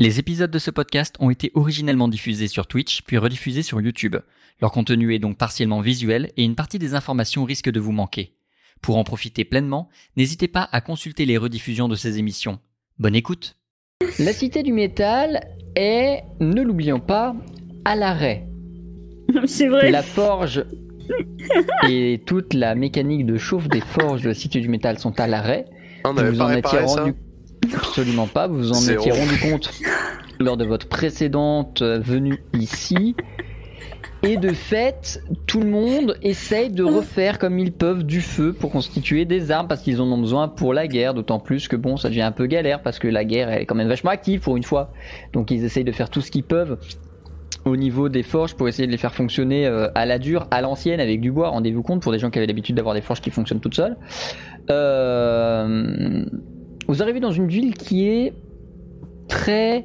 Les épisodes de ce podcast ont été originellement diffusés sur Twitch, puis rediffusés sur YouTube. Leur contenu est donc partiellement visuel et une partie des informations risque de vous manquer. Pour en profiter pleinement, n'hésitez pas à consulter les rediffusions de ces émissions. Bonne écoute La Cité du Métal est, ne l'oublions pas, à l'arrêt. C'est vrai. La forge et toute la mécanique de chauffe des forges de la Cité du Métal sont à l'arrêt. On Vous n'avait vous pas en étiez réparé ça rendu absolument pas. Vous vous en étiez rendu compte lors de votre précédente euh, venue ici. Et de fait, tout le monde essaye de refaire comme ils peuvent du feu pour constituer des armes parce qu'ils en ont besoin pour la guerre. D'autant plus que bon, ça devient un peu galère parce que la guerre elle est quand même vachement active pour une fois. Donc ils essayent de faire tout ce qu'ils peuvent au niveau des forges pour essayer de les faire fonctionner euh, à la dure, à l'ancienne, avec du bois. Rendez-vous compte pour des gens qui avaient l'habitude d'avoir des forges qui fonctionnent toutes seules. Euh, vous arrivez dans une ville qui est très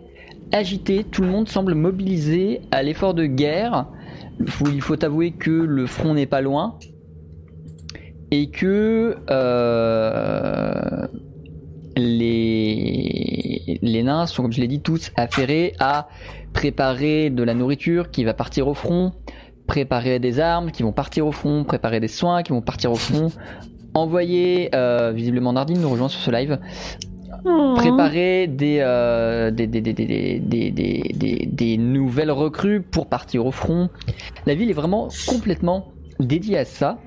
agitée. Tout le monde semble mobilisé à l'effort de guerre. Il faut avouer que le front n'est pas loin et que euh, les, les nains sont, comme je l'ai dit, tous affairés à préparer de la nourriture qui va partir au front, préparer des armes qui vont partir au front, préparer des soins qui vont partir au front, envoyer, euh, visiblement Nardine nous rejoint sur ce live, Oh. préparer des, euh, des, des, des, des, des, des, des- des- des nouvelles recrues pour partir au front. La ville est vraiment complètement dédiée à ça.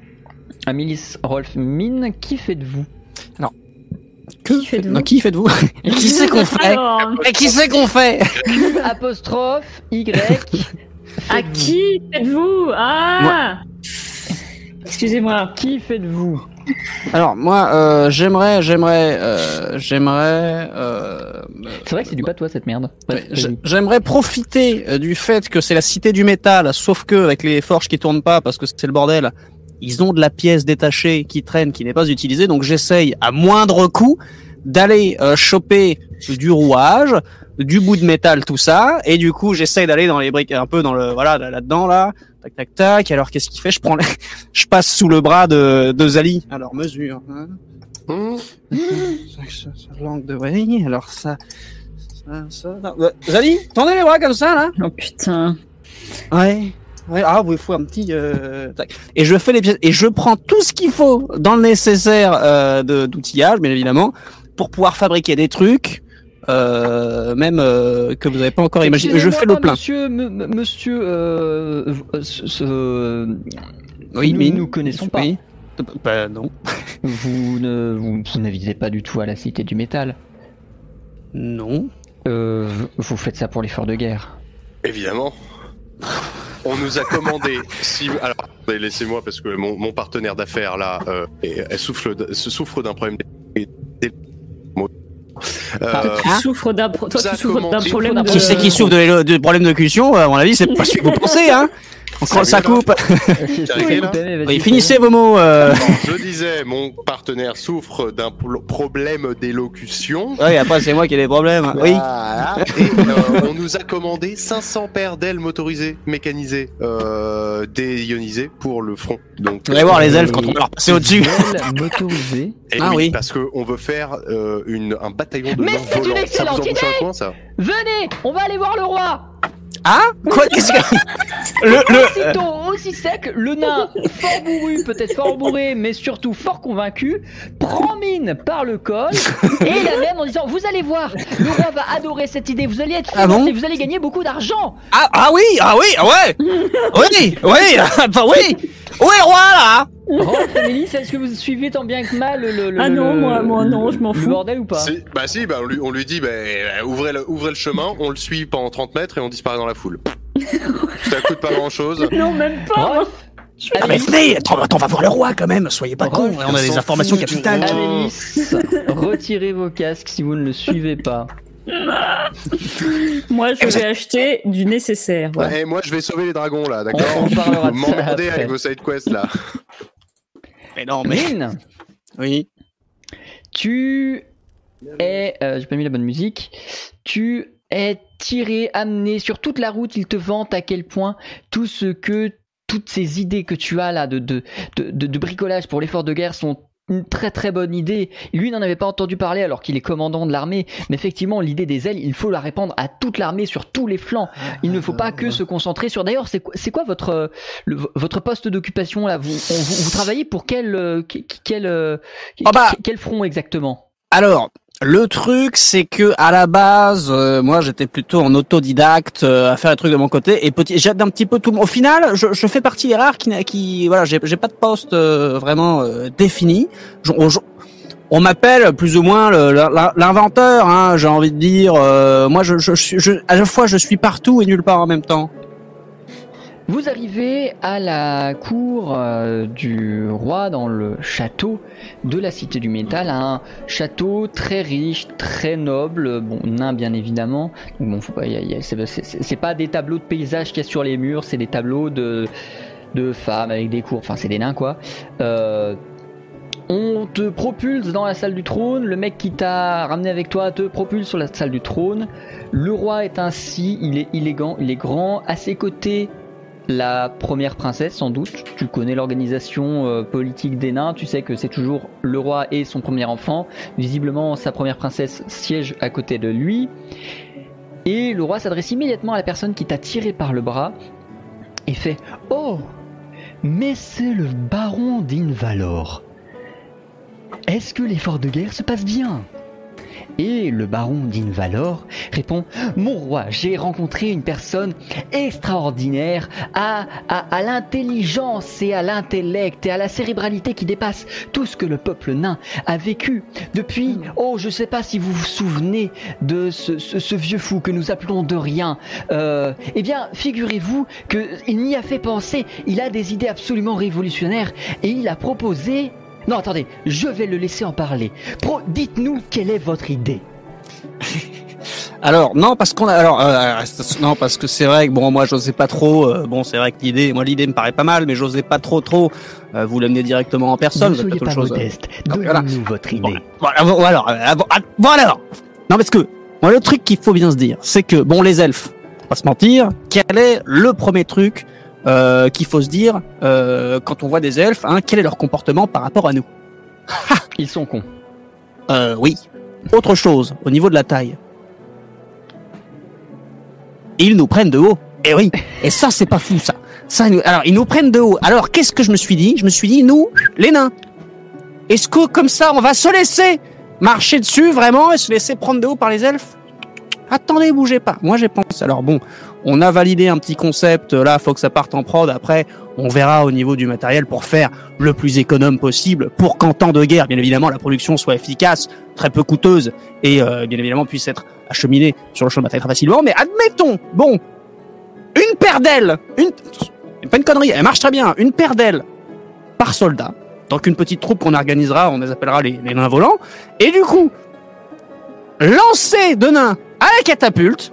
Amélis, Rolf, Mine, qui faites-vous? Qui faites-vous? Non, qui faites-vous? Et qui c'est qu'on fait? Alors, Et qui c'est qu'on fait? Apostrophe, Y. à qui faites-vous? Ah Excusez-moi. Qui faites-vous Alors moi, euh, j'aimerais, j'aimerais, euh, j'aimerais, euh, C'est vrai que c'est du patois cette merde. Ouais. J'aimerais profiter du fait que c'est la cité du métal, sauf que avec les forges qui tournent pas parce que c'est le bordel, ils ont de la pièce détachée qui traîne, qui n'est pas utilisée, donc j'essaye à moindre coût d'aller euh, choper du rouage, du bout de métal, tout ça, et du coup j'essaye d'aller dans les briques, un peu dans le voilà là- là-dedans là, tac tac tac. Alors qu'est-ce qu'il fait? Je prends, les... je passe sous le bras de, de Zali. Alors mesure. Hein Hum, ça, ça, ça, langue de oui, alors ça, ça, ça. non, euh, Zali, tendez les bras comme ça là. Oh putain. Ouais. Ouais, ah, oui, il faut un petit. Euh... tac. Et je fais les pièces et je prends tout ce qu'il faut dans le nécessaire euh, de d'outillage, bien évidemment, pour pouvoir fabriquer des trucs, euh, même euh, que vous n'avez pas encore imaginé. Je fais le plein. Monsieur, monsieur, euh, ce- ce- Oui, nous mais nous connaissons pas. Oui. Bah non. Vous ne, vous, vous n'invitez pas du tout à la cité du métal. Non. Euh, vous faites ça pour l'effort de guerre. Évidemment. On nous a commandé. Si alors, laissez-moi parce que mon, mon partenaire d'affaires là, euh, elle souffre, d- se souffre d'un problème. Euh, Ah, Tu souffres d'un pro- tu souffres d'un commence- problème de... Qui c'est qui souffre de, de problèmes de cuisson À mon avis, c'est pas ce que vous pensez, hein. Encore ça coupe. Oui, finissez vos mots. Euh... je disais, mon partenaire souffre d'un pro- problème d'élocution. Oui, après c'est moi qui ai des problèmes. Oui. Voilà. Et euh, on nous a commandé 500 paires d'ailes motorisées, mécanisées, euh, déionisées pour le front. Donc, Vous allez voir les elfes quand on va leur passer au-dessus. motorisé. Et Ah oui. Parce qu'on veut faire euh, une, un bataillon de Mais c'est une volants. Ça vous excellente embauche un coin, ça Venez, on va aller voir le roi. Ah Quoi qu'est-ce que... Le, le... Aussitôt, aussi sec, le nain, fort bourru, peut-être fort bourré, mais surtout fort convaincu, prend mine par le col et la mène en disant Vous allez voir, le roi va adorer cette idée, vous allez être Ah bon vous allez gagner beaucoup d'argent. Ah, ah oui, ah oui, ah ouais Oui, oui, bah oui Où est le roi, là Amélie, est-ce que vous suivez tant bien que mal le, le- Ah non, le- moi- moi non, je m'en le fous. bordel ou pas Si- Bah si, bah on lui, on lui dit, bah, ouvrez, le, ouvrez le chemin, on le suit pendant 30 mètres et on disparaît dans la foule. ça coûte pas grand chose. Non, même pas. Ah mais venez, attends, attends, on va voir le roi quand même, soyez pas cons, Rolf, on a des informations capitales. Amélis, retirez vos casques si vous ne le suivez pas. Moi, je vais acheter du nécessaire. Et moi je vais sauver les dragons là, d'accord On- parlera de ça après. avec vos side quests là. Mais non, mais... Mine, Oui. tu es, euh, j'ai pas mis la bonne musique, tu es tiré, amené sur toute la route, il te vante à quel point tout ce que, toutes ces idées que tu as là de, de, de, de- de bricolage pour l'effort de guerre sont une très très bonne idée. Lui n'en avait pas entendu parler alors qu'il est commandant de l'armée. Mais effectivement, l'idée des ailes, il faut la répandre à toute l'armée sur tous les flancs. Il ne faut pas que se concentrer sur. D'ailleurs, c'est quoi, votre le- votre poste d'occupation là? Vous, on- vous vous travaillez pour quel euh, quel quel, euh, Ah bah. quel front exactement? Alors, le truc, c'est que à la base, euh, moi, j'étais plutôt en autodidacte euh, à faire les trucs de mon côté et petit, j'aide un petit peu tout. Au final, je, je fais partie des rares qui, qui voilà, j'ai j'ai pas de poste euh, vraiment euh, défini. Je- on m'appelle plus ou moins le- l'in- l'inventeur, hein, j'ai envie de dire. euh, moi, je, je, à la fois, je suis partout et nulle part en même temps. Vous arrivez à la cour euh, du roi dans le château de la Cité du Métal, un château très riche, très noble, bon nain bien évidemment. Bon, c'est pas des tableaux de paysages qu'il y a sur les murs, c'est des tableaux de de femmes avec des cours, enfin c'est des nains quoi. Euh, on te propulse dans la salle du trône, le mec qui t'a ramené avec toi te propulse sur la salle du trône. Le roi est ainsi, il est élégant, il est grand. À ses côtés, la première princesse, sans doute. Tu connais l'organisation euh, politique des nains, tu sais que c'est toujours le roi et son premier enfant. Visiblement, sa première princesse siège à côté de lui. Et le roi s'adresse immédiatement à la personne qui t'a tiré par le bras et fait Oh Mais c'est le baron d'Invalor. Est-ce que l'effort de guerre se passe bien? Et le baron d'Invalor répond Mon roi, j'ai rencontré une personne extraordinaire à, à, l'intelligence et à l'intellect et à la cérébralité qui dépasse tout ce que le peuple nain a vécu depuis. Oh, je sais pas si vous vous souvenez de ce vieux fou que nous appelons de rien. Euh, eh bien, figurez-vous qu'il n'y a fait penser. Il a des idées absolument révolutionnaires et il a proposé. Non, attendez, je vais le laisser en parler. Pro, dites-nous quelle est votre idée. Alors non parce qu'on a alors euh, non parce que c'est vrai que bon moi j'osais pas trop euh, bon c'est vrai que l'idée moi l'idée me paraît pas mal mais j'osais pas trop trop euh, vous l'amener directement en personne ne soyez pas chose. modeste. voilà. Donnez-nous votre Bon, idée. voilà, bon, alors, euh, bon, ah, alors. Non, parce que, moi, le truc qu'il faut bien se dire, c'est que, bon, les elfes, on va pas se mentir, quel est le premier truc euh, qu'il faut se dire euh, quand on voit des elfes, hein, quel est leur comportement par rapport à nous Ils sont cons. euh, Oui. Autre chose, au niveau de la taille. Ils nous prennent de haut. Et oui. Et ça, c'est pas fou, ça. Ça, nous- alors, ils nous prennent de haut. Alors, qu'est-ce que je me suis dit? Je me suis dit, nous, les nains, est-ce que comme ça, on va se laisser marcher dessus vraiment et se laisser prendre de haut par les elfes? Attendez, bougez pas. Moi, j'ai pensé. Alors bon, on a validé un petit concept. Là, faut que ça parte en prod. Après, on verra au niveau du matériel pour faire le plus économe possible, pour qu'en temps de guerre, bien évidemment, la production soit efficace, très peu coûteuse et euh, bien évidemment puisse être acheminée sur le champ de bataille très facilement. Mais admettons, bon, une paire d'ailes, une, pas une connerie, elle marche très bien, une paire d'ailes par soldat. Donc une petite troupe qu'on organisera, on les appellera les, les nains volants. Et du coup, lancer de nains à la catapulte,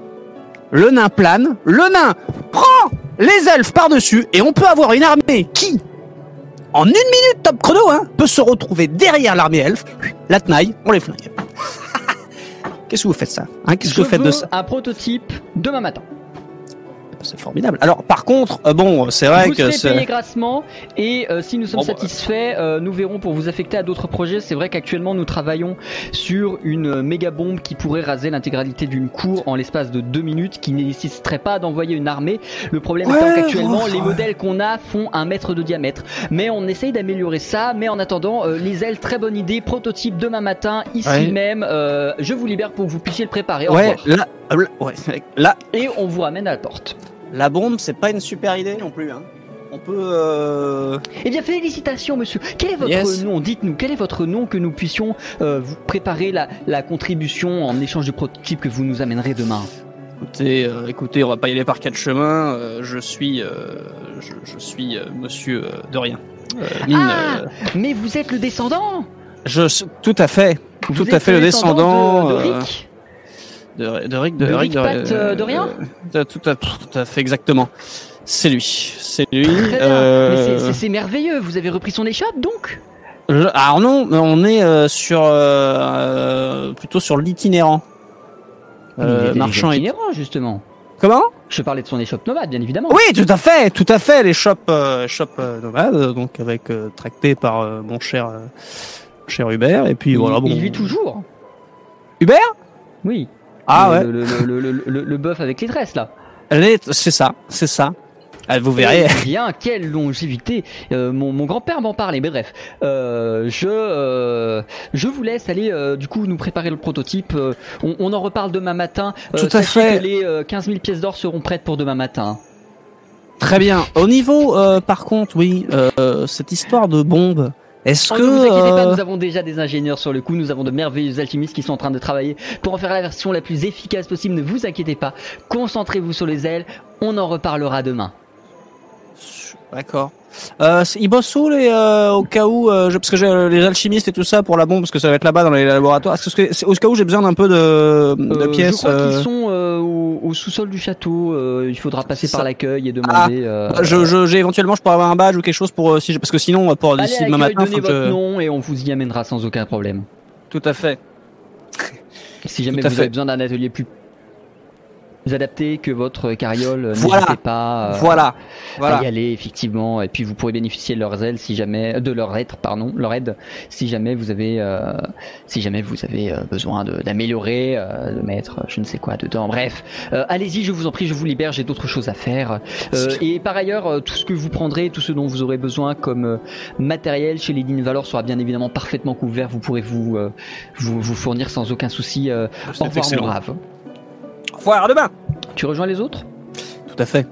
le nain plane, le nain prend les elfes par-dessus, et on peut avoir une armée qui, en une minute top chrono, hein, peut se retrouver derrière l'armée elfe, la tenaille, on les flingue. Qu'est-ce que vous faites ça hein? Qu'est-ce que vous faites de ça? un prototype demain matin. C'est formidable. Alors par contre, euh, bon, c'est vrai vous que serez payé c'est... grassement et euh, si nous sommes Bon, bah. satisfaits, euh, nous verrons pour vous affecter à d'autres projets. C'est vrai qu'actuellement nous travaillons sur une méga bombe qui pourrait raser l'intégralité d'une cour en l'espace de deux minutes, qui nécessiterait pas d'envoyer une armée. Le problème Ouais, étant qu'actuellement les modèles qu'on a font un mètre de diamètre. Mais on essaye d'améliorer ça. Mais en attendant, les ailes, très bonne idée. Prototype demain matin ici Ouais. même. Je vous libère pour que vous puissiez le préparer. Au Ouais, là, là, ouais, là, Et on vous ramène à la porte. La bombe, c'est pas une super idée non plus. Hein. On peut... Euh... Eh bien, félicitations, monsieur. Quel est votre Yes. nom? Dites-nous, quel est votre nom que nous puissions euh, vous préparer la, la contribution en échange du prototype que vous nous amènerez demain? Écoutez, euh, écoutez, on va pas y aller par quatre chemins. euh, je suis, euh, je, je suis euh, Monsieur euh, de rien. Euh, Mine, Ah euh, Mais vous êtes le descendant? Je, suis- tout à fait, Vous tout à fait le de, descendant de Rick? De, de Rick, de, De Rick, Rick Pat, euh, de rien euh, tout, à, tout à fait exactement. C'est lui, c'est lui. Euh, Mais c'est- merveilleux. Vous avez repris son échoppe, donc je- alors non, on est euh, sur euh, plutôt sur l'itinérant. Marchand et itinérant, justement. comment? Je parlais de son échoppe nomade, bien évidemment. Oui, tout à fait, tout à fait, shops, euh, euh, euh, donc avec euh, tracté par mon cher, cher Hubert. Et puis il, voilà, bon. il vit toujours. Hubert? Oui. Ah le, ouais. Le, le, le, bœuf avec les tresses là. C'est ça, c'est ça. Ah, vous verrez. Eh bien, quelle longévité Euh, Mon, mon grand-père m'en parlait, mais bref. Euh, je, euh, je vous laisse aller, du coup, nous préparer le prototype. On, on en reparle demain matin. Tout à fait. que les euh, 15 000 pièces d'or seront prêtes pour demain matin. Très bien. Au niveau, par contre, oui, cette histoire de bombe. Est-ce Oh, que ne vous inquiétez pas, euh, nous avons déjà des ingénieurs sur le coup. Nous avons de merveilleux alchimistes qui sont en train de travailler pour en faire la version la plus efficace possible. Ne vous inquiétez pas. Concentrez-vous sur les ailes. On en reparlera demain. D'accord. Euh, ils bossent où les euh, au cas où euh, je- parce que j'ai euh, les alchimistes et tout ça pour la bombe parce que ça va être là-bas dans les laboratoires. Que au cas où j'ai besoin d'un peu de, de pièces je crois qu'ils sont au, au sous-sol du château. Il faudra passer Ça- par l'accueil et demander. euh, je, je, j'ai éventuellement je pourrais avoir un badge ou quelque chose pour si parce que sinon pour Allez d'ici demain matin donnez que votre nom et on vous y amènera sans aucun problème. tout à fait. Si jamais vous fait. avez besoin d'un atelier plus adapté que votre carriole, euh, Voilà. n'hésitez pas euh, voilà. à Voilà. y aller effectivement. Et puis vous pourrez bénéficier de leurs ailes si jamais, de leur aide, pardon, leur aide si jamais vous avez, euh, si jamais vous avez euh, besoin de- d'améliorer, euh, de mettre euh, je ne sais quoi dedans. Bref, Euh, allez-y, je vous en prie, je vous libère. J'ai d'autres choses à faire. Euh, et par ailleurs, euh, tout ce que vous prendrez, tout ce dont vous aurez besoin comme euh, matériel chez les Din Valor sera bien évidemment parfaitement couvert. Vous pourrez vous euh, vous, vous fournir sans aucun souci. Euh, au revoir, mon brave. À demain. Tu rejoins les autres? Tout à fait.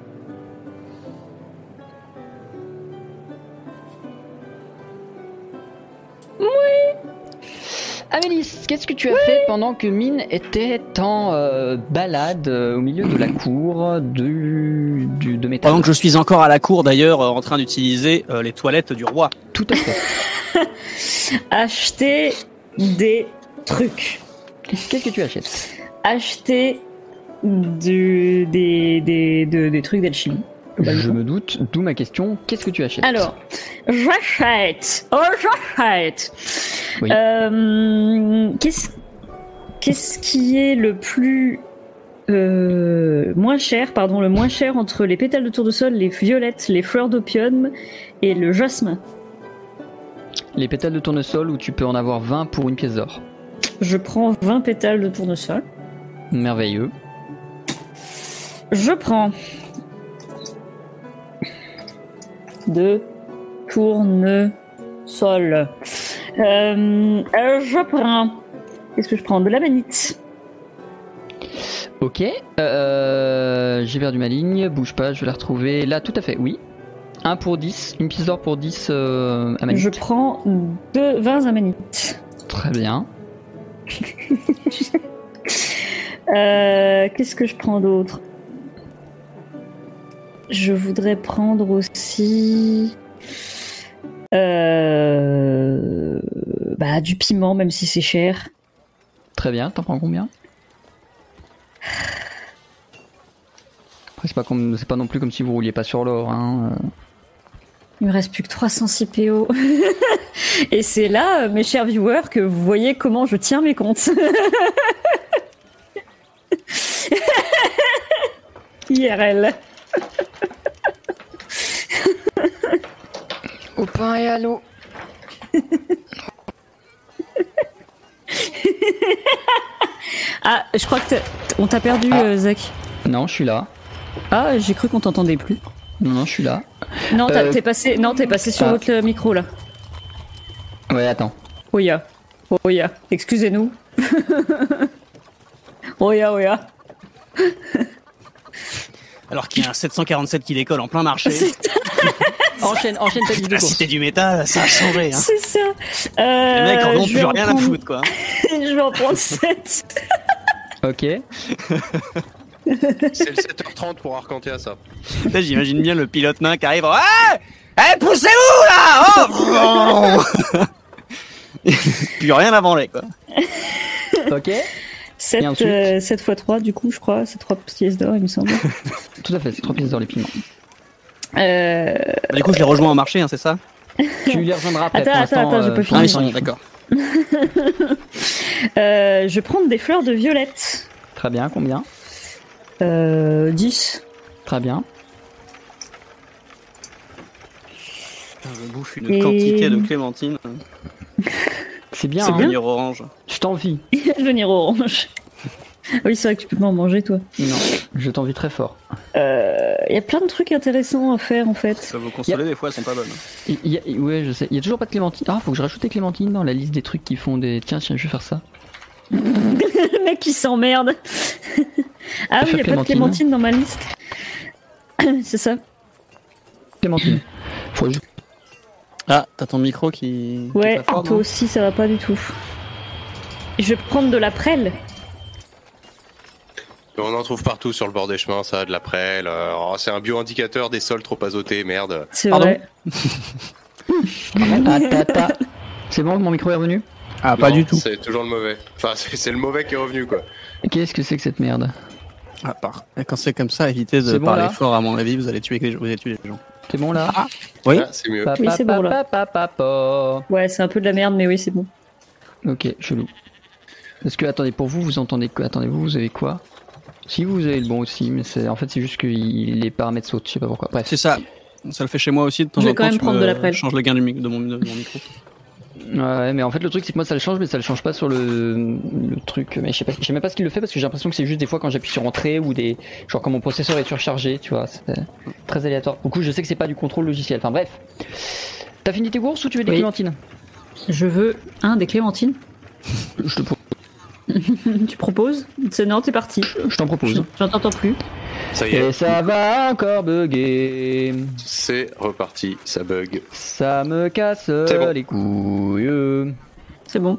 Amélis, qu'est-ce que tu as fait pendant que Mine était en euh, balade euh, au milieu de la cour du, du de métal Pendant que je suis encore à la cour d'ailleurs euh, en train d'utiliser euh, les toilettes du roi. Tout à fait. Acheter des trucs. Qu'est-ce que tu achètes? Acheter du, des, des, de- des trucs d'alchimie. Je me doute, d'où ma question. Qu'est-ce que tu achètes? Alors, j'achète. Oh, j'achète. Oui. Euh, qu'est-ce, qu'est-ce qui est le plus euh, moins cher, pardon, le moins cher entre les pétales de tournesol, les violettes, les fleurs d'opium et le jasmin? Les pétales de tournesol où tu peux en avoir 20 pour une pièce d'or. Je prends 20 pétales de tournesol. Merveilleux. Je prends de tournesol. Euh, euh, je prends. Qu'est-ce que je prends? De la manite. Ok. Euh, J'ai perdu ma ligne. Bouge pas, je vais la retrouver. Là, tout à fait, oui. 1 pour 10. Une pièce d'or pour 10 euh, Je prends deux 20 amanites. Très bien. Euh, Qu'est-ce que je prends d'autre? Je voudrais prendre aussi euh, bah, du piment, même si c'est cher. Très bien. T'en prends combien? Après, c'est pas, comme- c'est pas non plus comme si vous rouliez pas sur l'or. Hein. euh. Il me reste plus que 306 PO. Et c'est là, mes chers viewers, que vous voyez comment je tiens mes comptes. IRL. Au pain et à l'eau. Ah, je crois que on t'a perdu, Ah. euh, Zach. Non, je suis là. Ah, j'ai cru qu'on t'entendait plus. Non, non, je suis là. Non, Euh, t'es passé, non, t'es passé sur ah. votre euh, micro là. Ouais, attends. Oya, Oya, excusez-nous. Oya, Oya. Alors qu'il y a un 747 qui décolle en plein marché. Enchaîne, enchaîne ta La cité du métal, ça a changé. Hein. C'est ça. Les Euh, mecs en ont plus rien à foutre quoi. Je vais en prendre 7. Ok. C'est le 7h30 pour Arcantia, ça. Là, j'imagine bien le pilote nain qui arrive. Ouais Eh, poussez-vous là Oh Plus rien à branler quoi. Ok. 7, Et ensuite euh, 7 x 3, du coup, je crois. C'est 3 pièces d'or, il me semble. Tout à fait, c'est trois pièces dans les piments. Euh, Bah, du coup, je les rejoins au marché, hein, c'est ça? Tu les rejoindras après. Attends, pour attends, l'instant, attends, je euh, peux pour Ah, finir. ils sont d'accord. euh, je vais prendre des fleurs de violette. Très bien, combien? Euh, 10. Très bien. Je bouffe une Et- quantité de clémentine. C'est bien, C'est hein. Devenir orange. je t'envie. Il va devenir orange. Ah oui, c'est vrai que tu peux pas en manger, toi. Non, je t'envie très fort. Euh, Il y a plein de trucs intéressants à faire, en fait. Ça vous consoler, des fois, elles sont pas bonnes. Il y a- ouais, je sais. Il y a toujours pas de clémentine. Ah, faut que je rajoute des clémentines dans la liste des trucs qui font des. Tiens, tiens, je vais faire ça. Le mec qui s'emmerde. ah oui, il y a pas de clémentine. clémentine dans ma liste. c'est ça. Clémentine. Faut juste- Ah, t'as ton micro qui. Ouais, fort, toi aussi, ça va pas du tout. Je vais prendre de la prêle. On en trouve partout sur le bord des chemins, ça, de la prêle. euh, oh, c'est un bioindicateur des sols trop azotés, merde. C'est Pardon vrai. Ah. C'est bon, mon micro est revenu? Ah, pas Non, du tout. C'est toujours le mauvais. Enfin, c'est le mauvais qui est revenu, quoi. Qu'est-ce que c'est que cette merde? À part. Et quand c'est comme ça, évitez de bon, parler là fort, à mon avis, vous allez tuer les, vous allez tuer les gens. C'est bon là Oui. Ah, c'est mieux. Pa, Oui, c'est bon, là. pa. Ouais, c'est un peu de la merde, mais oui, c'est bon. Ok, chelou. Parce que, attendez, pour vous, vous entendez quoi? Attendez, vous, vous avez quoi? Si, vous avez le bon aussi, mais c'est en fait, c'est juste que il- les paramètres sautent, je sais pas pourquoi. Bref. C'est ça. Ça le fait chez moi aussi de temps Je vais en quand temps. même prendre me de la prêle. changes le gain du mic- de, mon, de mon micro. Ouais, mais en fait, le truc, c'est que moi, ça le change, mais ça le change pas sur le, le truc. Mais je sais pas, je sais même pas ce qu'il le fait parce que j'ai l'impression que c'est juste des fois quand j'appuie sur entrée ou des. Genre quand mon processeur est surchargé, tu vois. C'est très aléatoire. Du coup, je sais que c'est pas du contrôle logiciel. Enfin, bref. T'as fini tes courses ou tu veux des Oui. clémentines? Je veux un des clémentines. Je te pro- tu proposes? C'est non, t'es parti. je t'en propose. J'en t'entends plus. Ça y est, Et ça va encore bugger. c'est reparti, ça bug. Ça me casse bon. les couilles. C'est bon.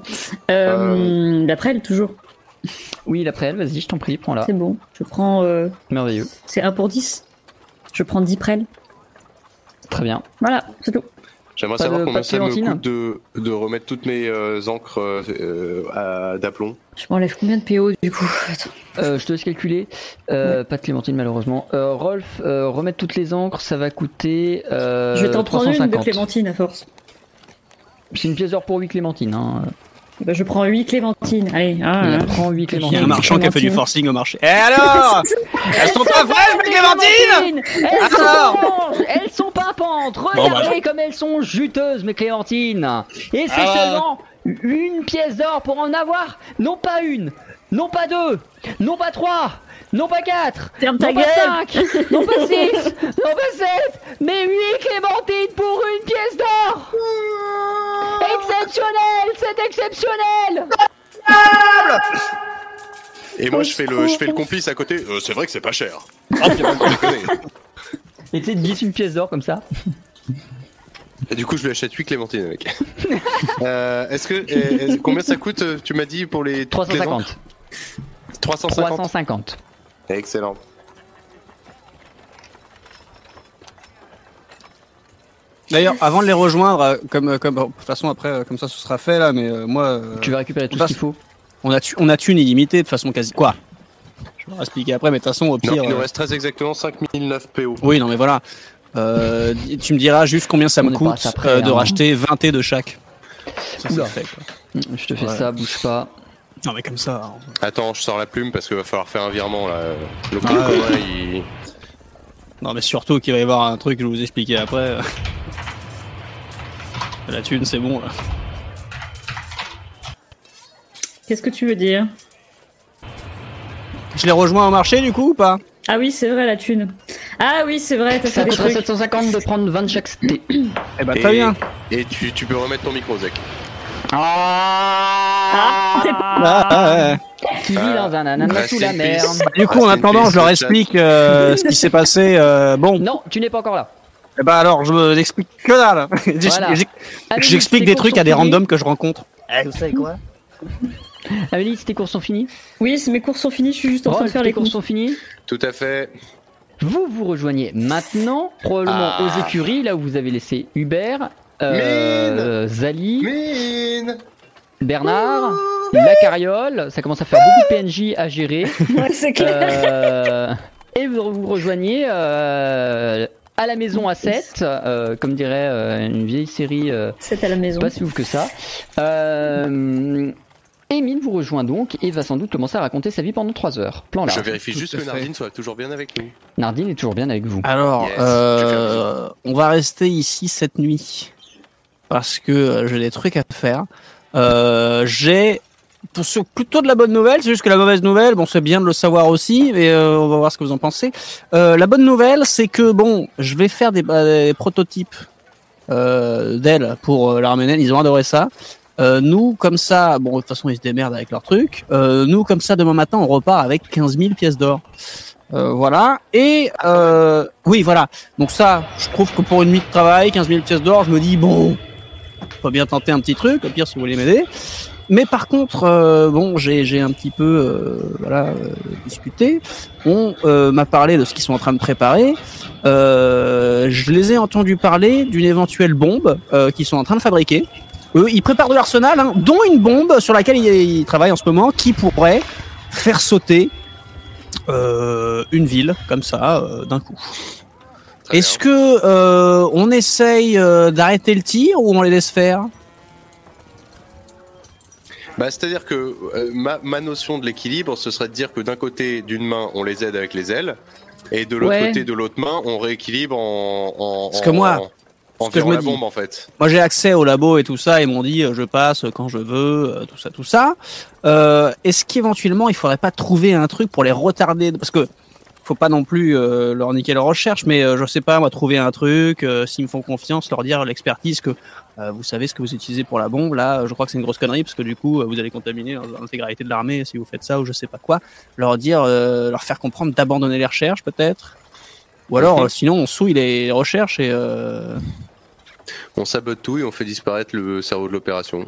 Euh, La prêle, toujours. Oui, l'après elle, vas-y, je t'en prie, prends-la. C'est bon. Je prends. euh, Merveilleux. C'est 1 pour 10. Je prends 10 prêles. Très bien. Voilà, c'est tout. J'aimerais savoir de- combien ça me clémentine coûte de, de remettre toutes mes euh, encres euh, à- d'aplomb. Je m'enlève combien de PO du coup? Euh, je te laisse calculer. Euh, Pas de clémentine malheureusement. Euh, Rolf, euh, remettre toutes les encres, ça va coûter. Euh, je vais t'en prendre une de 350. clémentine à force. C'est une pièce d'or pour 8 clémentines. Hein. Eh ben, je prends 8 clémentines. Allez, ah, hein. prend 8 Il y a clémentines. un marchand qui a fait du forcing au marché. Et alors Elles sont pas fraîches, mes clémentines Elles sont, elles sont pimpantes. Bon, bah, Regardez comme elles sont juteuses, mes clémentines. Et c'est Ah. seulement une pièce d'or pour en avoir. Non pas une, non pas deux, non pas trois, non pas quatre, Ferme ta non pas gueule cinq, non pas six, non pas sept, mais huit clémentines pour une pièce d'or. Exceptionnel, c'est exceptionnel. Et moi, je fais le, je fais le complice à côté. Euh, c'est vrai que c'est pas cher. Ah, puis, pas déconner. Et tu sais, 10 une pièce d'or comme ça. Et du coup, je lui achète 8 clémentines, mec. euh, Est-ce que euh, combien ça coûte euh, Tu m'as dit pour les toutes les 350. encres 350. 350. Excellent. D'ailleurs, avant de les rejoindre, euh, comme, comme, de toute façon après, euh, comme ça, ce sera fait là, mais euh, moi, euh, Tu vas récupérer tout ce qu'il faut. on a, tu, on a thune illimitée de façon quasi. Quoi? Je vais expliquer après, mais de toute façon, au Non, pire. il nous euh, reste très exactement 5009 PO. Oui, non, mais voilà. Euh, tu me diras juste combien ça On me coûte euh, de hein. racheter 20 T de chaque. Ça, c'est Oula. fait, quoi. Je te fais Ouais. ça, bouge pas. Non, mais comme ça. hein. Attends, je sors la plume parce qu'il va falloir faire un virement là. Le Ah, ouais. il. Non, mais surtout qu'il va y avoir un truc que je vais vous expliquer après. La thune, c'est bon là. Qu'est-ce que tu veux dire? Je les rejoins au marché du coup ou pas? Ah oui, c'est vrai la thune. Ah oui, c'est vrai, t'as Ça fait des coûterait trucs. 750 de prendre 20 de chaque thé. Eh bah, très bien. Et tu, tu peux remettre ton micro, Zach. Ah, Ah, ouais. Qui vit Ah. dans un ananas sous la mer. peace. Du coup, en attendant, je leur explique euh, ce qui s'est passé. euh, bon, Non, tu n'es pas encore là. eh bah alors, je me explique que dalle. Voilà. Amélie, J'explique tes des trucs sont à des randoms que je rencontre. Amélie, si tes courses sont finies? Oui, c'est- mes cours sont finis, je suis juste en train de Rolf, faire tes les courses courses. sont finies? Tout à fait. Vous vous rejoignez maintenant, probablement Ah. aux écuries, là où vous avez laissé Hubert, euh, Zali, Mine Bernard, la carriole. Ça commence à faire beaucoup de PNJ à gérer. Ouais, c'est clair. Euh, et vous vous rejoignez euh, à la maison à 7, comme dirait euh, une vieille série euh, C'est à la maison. pas si ouf que ça. Euh, Émile vous rejoint donc et va sans doute commencer à raconter sa vie pendant 3 heures. Plan là. Je vérifie tout juste que fait. Nardine soit toujours bien avec nous. Nardine est toujours bien avec vous. Alors, Yes, euh, on va rester ici cette nuit parce que euh, j'ai des trucs à faire. Euh, j'ai plutôt de la bonne nouvelle, c'est juste que la mauvaise nouvelle, bon, c'est bien de le savoir aussi, et euh, on va voir ce que vous en pensez. La bonne nouvelle, c'est que bon, je vais faire des, bah, prototypes d'elle pour l'armée naine, ils ont adoré ça. Nous, comme ça, bon, de toute façon, ils se démerdent avec leur truc. Nous, comme ça, demain matin, on repart avec 15 000 pièces d'or. Voilà. Et oui, voilà. Donc ça, je trouve que pour une nuit de travail, 15 000 pièces d'or, je me dis bon, faut bien tenter un petit truc. Au pire, si vous voulez m'aider. Mais par contre, euh, bon, j'ai un petit peu euh, voilà euh, discuté. On m'a parlé de ce qu'ils sont en train de préparer. Je les ai entendus parler d'une éventuelle bombe qu'ils sont en train de fabriquer. Eux, ils préparent de l'arsenal, hein, dont une bombe sur laquelle ils, travaillent en ce moment, qui pourrait faire sauter une ville comme ça d'un coup. Est-ce que euh, on essaye euh, d'arrêter le tir ou on les laisse faire? Bah, c'est-à-dire que euh, ma, ma notion de l'équilibre, ce serait de dire que d'un côté, d'une main, on les aide avec les ailes, et de l'autre Ouais. côté, de l'autre main, on rééquilibre en. en Parce que moi, en, en que je me la dis. bombe, en fait. Moi, j'ai accès au labo et tout ça. Ils m'ont dit, je passe quand je veux, tout ça, tout ça. Euh, Est-ce qu'éventuellement, il faudrait pas trouver un truc pour les retarder? Parce que faut pas non plus euh, leur niquer leur recherche, mais euh, je sais pas, moi, trouver un truc. euh, S'ils me font confiance, leur dire l'expertise que vous savez ce que vous utilisez pour la bombe. Là, je crois que c'est une grosse connerie parce que du coup, vous allez contaminer l'intégralité de l'armée si vous faites ça ou je sais pas quoi. Leur dire, leur faire comprendre d'abandonner les recherches, peut-être. Ou alors, Mhm. sinon, on souille les recherches et. Euh... On sabote tout et on fait disparaître le cerveau de l'opération.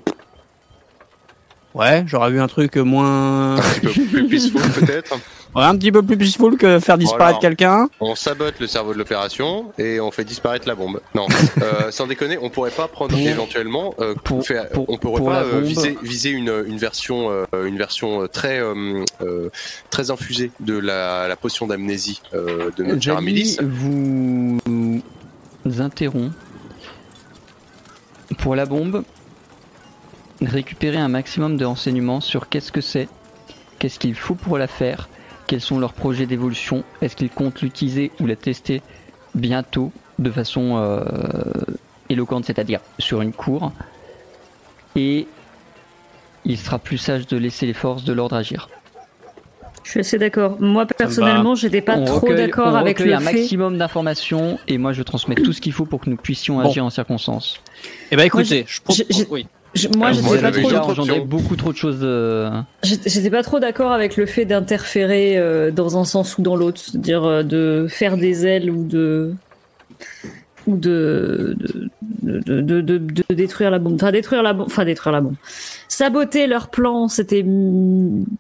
Ouais, j'aurais vu un truc moins. Un petit peu plus peaceful, peut-être. Ouais, un petit peu plus peaceful que faire disparaître Voilà. quelqu'un. On sabote le cerveau de l'opération et on fait disparaître la bombe. Non, euh, sans déconner, on pourrait pas prendre Pour- éventuellement, euh, pour- on pourrait pour pas euh, viser, viser une, une version, euh, une version très, euh, euh, très infusée de la, la potion d'amnésie euh, de notre cher vous interrompt. Pour la bombe, récupérez un maximum de renseignements sur qu'est-ce que c'est, qu'est-ce qu'il faut pour la faire, quels sont leurs projets d'évolution, est-ce qu'ils comptent l'utiliser ou la tester bientôt de façon euh, éloquente, c'est-à-dire sur une cour. Et il sera plus sage de laisser les forces de l'ordre agir. Je suis assez d'accord. Moi personnellement, j'étais pas on trop d'accord on avec recueille le un fait. maximum d'informations et moi je transmets tout ce qu'il faut pour que nous puissions Bon. agir en circonstances. Eh ben écoutez, j'ai- je propose. j'ai- Oui. Je- moi, Ah, Vous pas trop. beaucoup trop de choses. euh, J'étais pas trop d'accord avec le fait d'interférer euh, dans un sens ou dans l'autre, c'est-à-dire euh, de faire des ailes ou de ou de de, de, de, de- de détruire la bombe, enfin détruire la bombe, enfin détruire la bombe. Saboter leur plan, c'était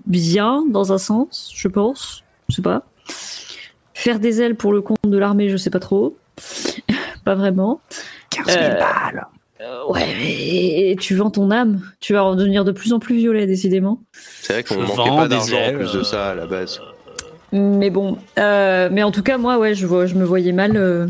bien dans un sens, je pense, je sais pas. Faire des ailes pour le compte de l'armée, je sais pas trop, pas vraiment. 15 000 Euh, balles. Euh, ouais, mais tu vends ton âme, tu vas en devenir de plus en plus violet, décidément. C'est vrai qu'on Je manquait pas des d'argent en plus de euh, ça à la base. Mais bon, euh, mais en tout cas, moi, ouais, je, vois, je me voyais mal euh,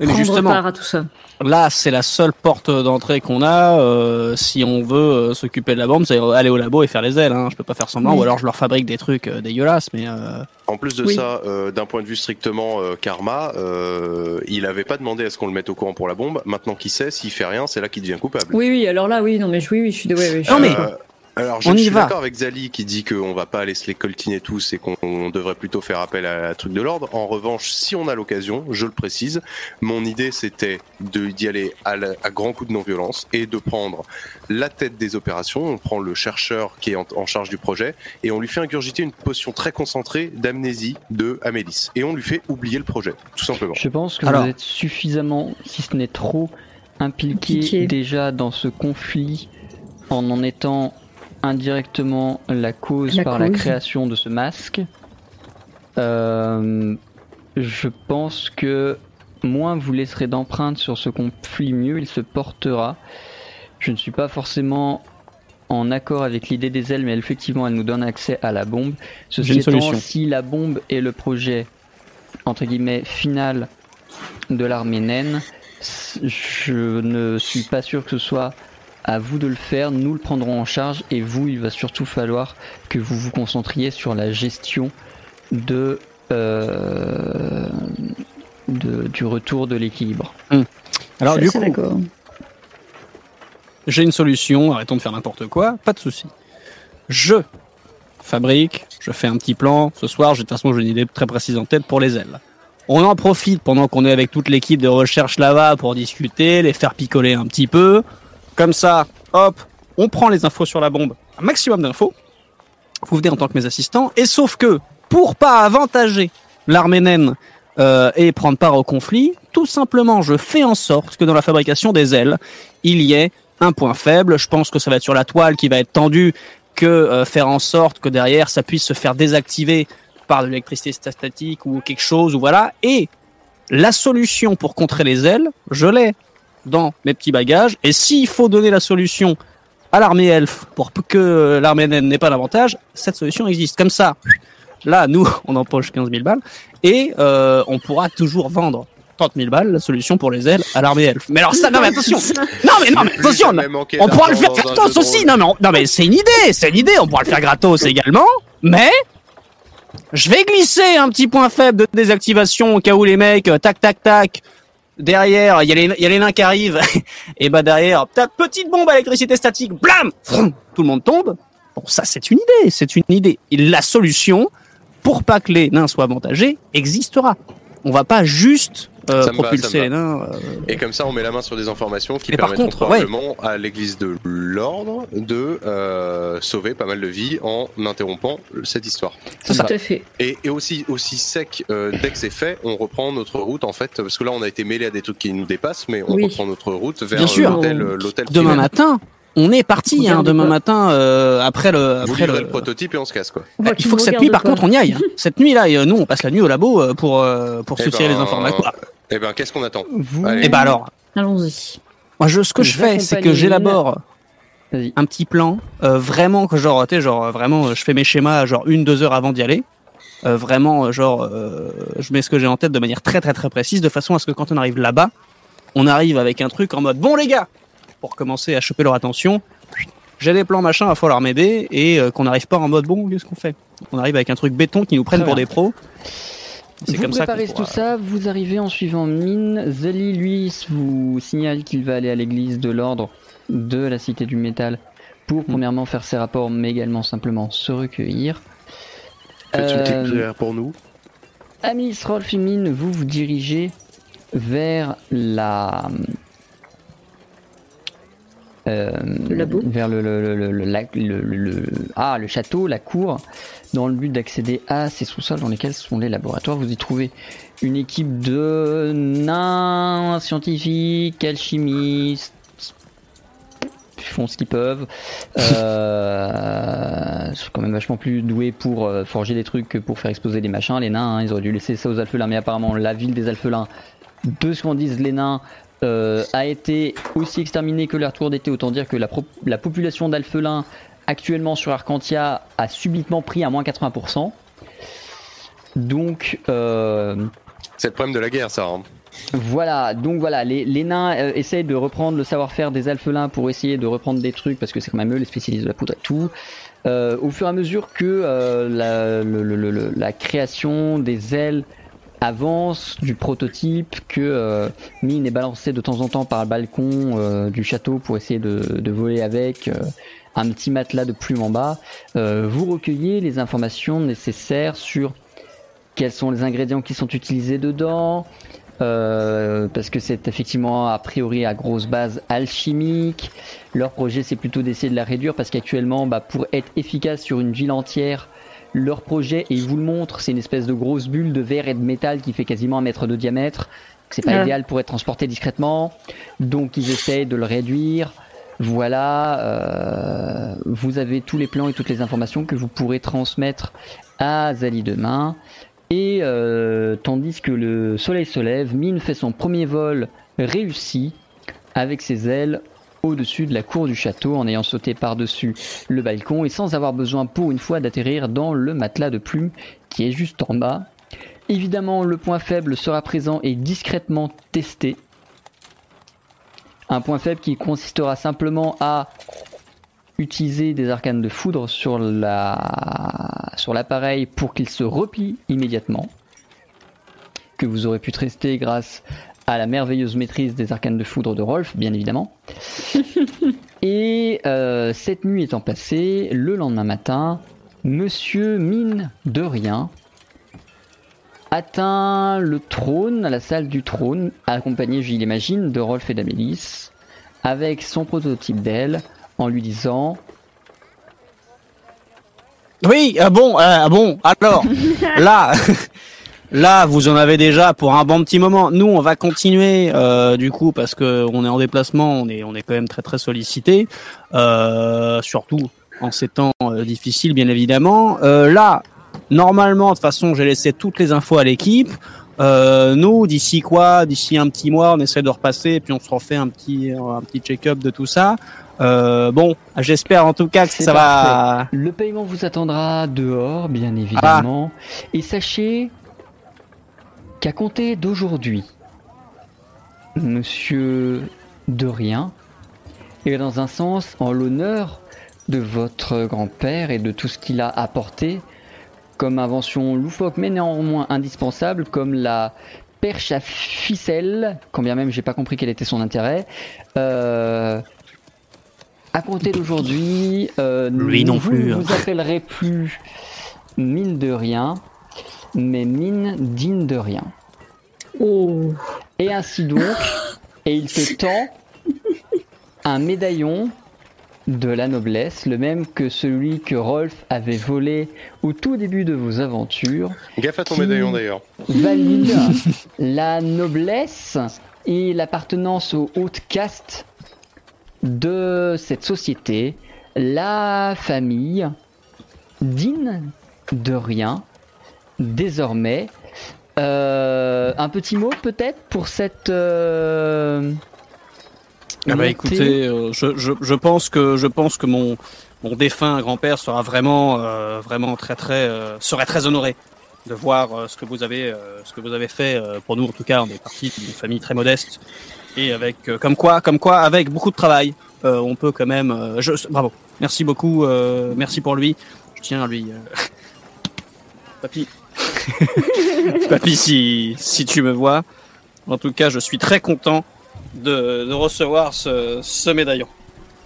Mais prendre justement, part à tout ça. là, c'est la seule porte d'entrée qu'on a. euh, si on veut euh, s'occuper de la bombe, c'est aller au labo et faire les ailes. Hein. Je peux pas faire semblant. Oui. Ou alors je leur fabrique des trucs euh, dégueulasses. Mais euh, En plus de Oui. ça, euh, d'un point de vue strictement euh, karma, euh, il avait pas demandé à ce qu'on le mette au courant pour la bombe. Maintenant qu'il sait, s'il fait rien, c'est là qu'il devient coupable. Oui, oui, alors là, oui, non, mais je- oui, oui, je suis de, ouais, ouais, je Non, suis mais- d'accord. Euh, alors je, On je y suis d'accord avec Zali qui dit qu'on va pas aller se les coltiner tous et qu'on on devrait plutôt faire appel à un truc de l'ordre. En revanche, si on a l'occasion, je le précise, mon idée c'était d'y aller à, la- à grands coups de non-violence et de prendre la tête des opérations. On prend le chercheur qui est en, en charge du projet et on lui fait ingurgiter une potion très concentrée d'amnésie de Amélis et on lui fait oublier le projet, tout simplement. Je pense que Alors. vous êtes suffisamment, si ce n'est trop, impliqué Impliqué. déjà dans ce conflit en en étant indirectement la cause La par la création de ce masque. Euh, je pense que moins vous laisserez d'empreintes sur ce conflit, mieux il se portera. Je ne suis pas forcément en accord avec l'idée des ailes, mais effectivement, elle nous donne accès à la bombe. Ceci étant, solution. si la bombe est le projet entre guillemets final de l'armée naine, je ne suis pas sûr que ce soit à vous de le faire. Nous le prendrons en charge et vous, il va surtout falloir que vous vous concentriez sur la gestion de, euh, de- du retour de l'équilibre. alors Je du suis coup, assez d'accord. j'ai une solution, arrêtons de faire n'importe quoi, pas de souci. Je fabrique, je fais un petit plan. Ce soir, j'ai- de toute façon, j'ai une idée très précise en tête pour les ailes. On en profite pendant qu'on est avec toute l'équipe de recherche là-bas pour discuter, les faire picoler un petit peu. Comme ça, hop, on prend les infos sur la bombe, un maximum d'infos. Vous venez en tant que mes assistants. Et sauf que, pour pas avantager l'armée naine euh, et prendre part au conflit, tout simplement, je fais en sorte que dans la fabrication des ailes, il y ait un point faible. Je pense que ça va être sur la toile qui va être tendue, que euh, faire en sorte que derrière ça puisse se faire désactiver par de l'électricité statique ou quelque chose, ou voilà. Et la solution pour contrer les ailes, je l'ai dans mes petits bagages. Et s'il faut donner la solution à l'armée elfe pour que l'armée naine n'ait pas d'avantage, cette solution existe. Comme ça, là, nous, on empoche 15 000 balles et euh, on pourra toujours vendre 30 000 balles la solution pour les ailes à l'armée elfe. Mais alors ça, non mais attention, non mais non mais attention, on pourra le faire gratos aussi. Non mais, on- non mais c'est une idée, c'est une idée. On pourra le faire gratos également. Mais je vais glisser un petit point faible de désactivation au cas où les mecs, euh, tac tac tac. Derrière, il y, a les- nains qui arrivent. Et bah derrière, petite bombe à électricité statique, blam, tout le monde tombe. Bon, ça c'est une idée, c'est une idée. La solution, pour pas que les nains soient avantagés, existera. On va pas juste euh, va, propulser me les nains. euh, Et comme ça, on met la main sur des informations qui Mais par permettront contre, ouais. probablement à l'église de l'ordre de euh, sauver pas mal de vies en interrompant cette histoire. C'est ça. Tout à fait. Et, et aussi, aussi sec, euh, dès que c'est fait, on reprend notre route en fait, parce que là on a été mêlé à des trucs qui nous dépassent, mais on Oui. reprend notre route vers Bien sûr. l'hôtel. euh, l'hôtel Demain matin, on est parti. Hein, demain pas. matin, euh, après le, Vous après le. le prototype et on se casse quoi. Bah, il faut que cette nuit, par contre, on y aille. hein. Cette nuit là, et, euh, nous, on passe la nuit au labo euh, pour euh, pour Eh soutirer ben, les informations. Eh ben, qu'est-ce qu'on attend Vous... Et bah alors, Allons-y. moi, je, ce que Je fais, c'est que j'élabore Vas-y. un petit plan, euh, vraiment que genre, tu genre euh, vraiment, euh, je fais mes schémas genre une deux heures avant d'y aller. Euh, vraiment, euh, genre, euh, je mets ce que j'ai en tête de manière très très très précise, de façon à ce que quand on arrive là-bas, on arrive avec un truc en mode bon les gars, pour commencer à choper leur attention. J'ai des plans machin, va falloir m'aider et euh, qu'on n'arrive pas en mode bon, qu'est-ce qu'on fait? On arrive avec un truc béton qui nous prennent pour des pros. Vous comme préparez tout pourra- ça, vous arrivez en suivant Mine. Zeli, lui, vous signale qu'il va aller à l'église de l'ordre de la Cité du Métal pour, Hmm. premièrement, faire ses rapports, mais également simplement se recueillir. Faites une petite Euh, prière pour nous. Amis, Rolf et Mine, vous vous dirigez vers la. Euh, Le labo vers le, le, ah, le château, la cour, dans le but d'accéder à ces sous-sols dans lesquels sont les laboratoires. Vous y trouvez une équipe de nains, scientifiques, alchimistes, ils font ce qu'ils peuvent. Euh, ils sont quand même vachement plus doués pour euh, forger des trucs que pour faire exploser des machins. Les nains, hein, ils auraient dû laisser ça aux alphelins, mais apparemment la ville des alphelins, de ce qu'en disent les nains, euh, a été aussi exterminée que leur tour d'été. Autant dire que la, pro- la population d'alphelins actuellement sur Arcantia a subitement pris à moins 80%. Donc, euh, C'est le problème de la guerre, ça. hein. voilà, donc voilà, les, les nains euh, essayent de reprendre le savoir-faire des alphelins pour essayer de reprendre des trucs parce que c'est quand même eux les spécialistes de la poudre et tout. Euh, au fur et à mesure que euh, la, le- le- le- le- la création des ailes avance du prototype, que euh, Mine est balancé de temps en temps par le balcon euh, du château pour essayer de, voler avec euh, un petit matelas de plumes en bas, vous recueillez les informations nécessaires sur quels sont les ingrédients qui sont utilisés dedans, parce que c'est effectivement a priori à grosse base alchimique. Leur projet c'est plutôt d'essayer de la réduire parce qu'actuellement bah, pour être efficace sur une ville entière, leur projet, et ils vous le montrent, c'est une espèce de grosse bulle de verre et de métal qui fait quasiment un mètre de diamètre. C'est pas idéal pour être transporté discrètement, donc ils essayent de le réduire. Voilà, euh, vous avez tous les plans et toutes les informations que vous pourrez transmettre à Zali demain. Et euh, tandis que le soleil se lève, Mine fait son premier vol réussi avec ses ailes au-dessus de la cour du château en ayant sauté par-dessus le balcon et sans avoir besoin pour une fois d'atterrir dans le matelas de plumes qui est juste en bas. Évidemment, le point faible sera présent et discrètement testé. Un point faible qui consistera simplement à utiliser des arcanes de foudre sur la sur l'appareil pour qu'il se replie immédiatement que vous aurez pu tester grâce à la merveilleuse maîtrise des arcanes de foudre de Rolf, bien évidemment. Et euh, cette nuit étant passée, le lendemain matin, Monsieur Mine de Rien atteint le trône, la salle du trône, accompagné, je l'imagine, de Rolf et d'Amélis, avec son prototype d'elle, en lui disant Oui, ah bon, ah bon, alors, là, là, vous en avez déjà pour un bon petit moment. Nous, on va continuer, euh, du coup, parce que on est en déplacement, on est, on est quand même très très sollicité, euh, surtout en ces temps euh, difficiles, bien évidemment. Euh, là, normalement, de toute façon, j'ai laissé toutes les infos à l'équipe. Euh, nous, d'ici quoi D'ici un petit mois, on essaie de repasser et puis on se refait un petit, un petit check-up de tout ça. Euh, bon, j'espère en tout cas que ça va. Le paiement vous attendra dehors, bien évidemment. Et sachez qu'à compter d'aujourd'hui, Monsieur de rien, et dans un sens, en l'honneur de votre grand-père et de tout ce qu'il a apporté comme invention loufoque, mais néanmoins indispensable, comme la perche à ficelle, quand bien même j'ai pas compris quel était son intérêt. Euh, à compter d'aujourd'hui, euh, Lui non vous plus, ne hein. vous appellerez plus mine de rien, mais mine digne de rien. Oh. Et ainsi donc, et il te tend un médaillon de la noblesse, le même que celui que Rolf avait volé au tout début de vos aventures, Gaffe à ton médaillon d'ailleurs. valide la noblesse et l'appartenance aux hautes castes de cette société, la famille digne de rien, désormais. Euh, un petit mot peut-être pour cette... euh, Ah bah écoutez, euh, je, je, je pense que je pense que mon mon défunt grand-père sera vraiment euh, vraiment très très serait très honoré de voir ce que vous avez ce que vous avez fait pour nous en tout cas on est parti d'une famille très modeste et avec comme quoi comme quoi avec beaucoup de travail on peut quand même je, bravo. Merci beaucoup merci pour lui. Je tiens à lui papy papy si si tu me vois en tout cas je suis très content de, de recevoir ce, ce médaillon.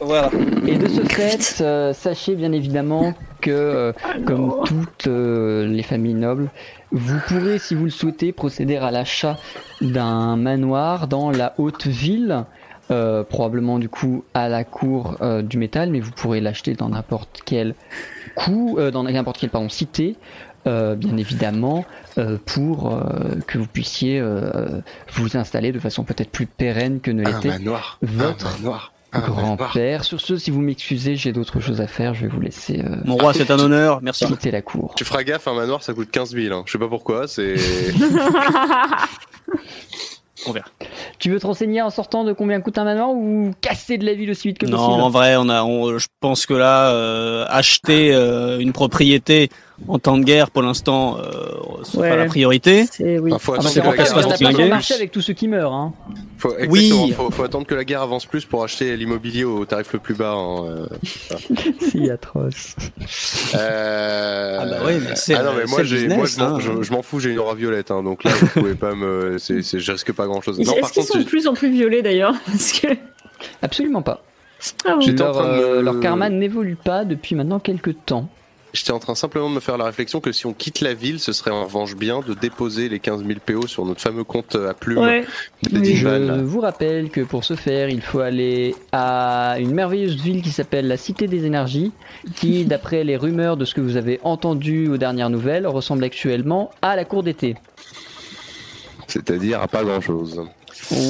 Voilà. Et de ce fait, euh, sachez bien évidemment que, euh, comme toutes euh, les familles nobles, vous pourrez, si vous le souhaitez, procéder à l'achat d'un manoir dans la haute ville, euh, probablement du coup à la cour euh, du métal, mais vous pourrez l'acheter dans n'importe quel coup, euh, dans n'importe quelle pardon, cité. Euh, bien évidemment, euh, pour euh, que vous puissiez euh, vous installer de façon peut-être plus pérenne que ne l'était votre grand-père. Sur ce, si vous m'excusez, j'ai d'autres choses à faire. Je vais vous laisser euh, Mon roi, c'est un honneur. Merci. quitter la cour. Tu feras gaffe, un manoir ça coûte 15 000. Hein. Je sais pas pourquoi, c'est. On verra. Tu veux te renseigner en sortant de combien coûte un manoir ou casser de la ville aussi vite que Non, possible? en vrai, on a, on- je pense que là, euh, acheter euh, une propriété en temps de guerre, pour l'instant, euh, c'est Ouais. pas la priorité. C'est oui. Ah, faut Ah, pas marché avec tous ceux qui meurent. Hein. Faut, Oui. faut, faut attendre que la guerre avance plus pour acheter l'immobilier au tarif le plus bas. hein, euh. si atroce. Euh, Ah bah oui, mais c'est- ah non, mais moi, business, je, hein. je, je m'en fous, j'ai une aura violette, hein, donc là, vous pouvez pas me, c'est, c'est, je risque pas grand chose. Est-ce qu'ils sont de plus en plus violés d'ailleurs que. Absolument pas. Ah en Leur, train de me- euh, leur karma n'évolue pas depuis maintenant quelques temps. J'étais en train simplement de me faire la réflexion que si on quitte la ville, ce serait en revanche bien de déposer les 15 000 PO sur notre fameux compte à plume Ouais. Je vous rappelle que pour ce faire, il faut aller à une merveilleuse ville qui s'appelle la Cité des Énergies, qui, d'après les rumeurs de ce que vous avez entendu aux dernières nouvelles, ressemble actuellement à la cour d'été. C'est-à-dire à pas grand chose.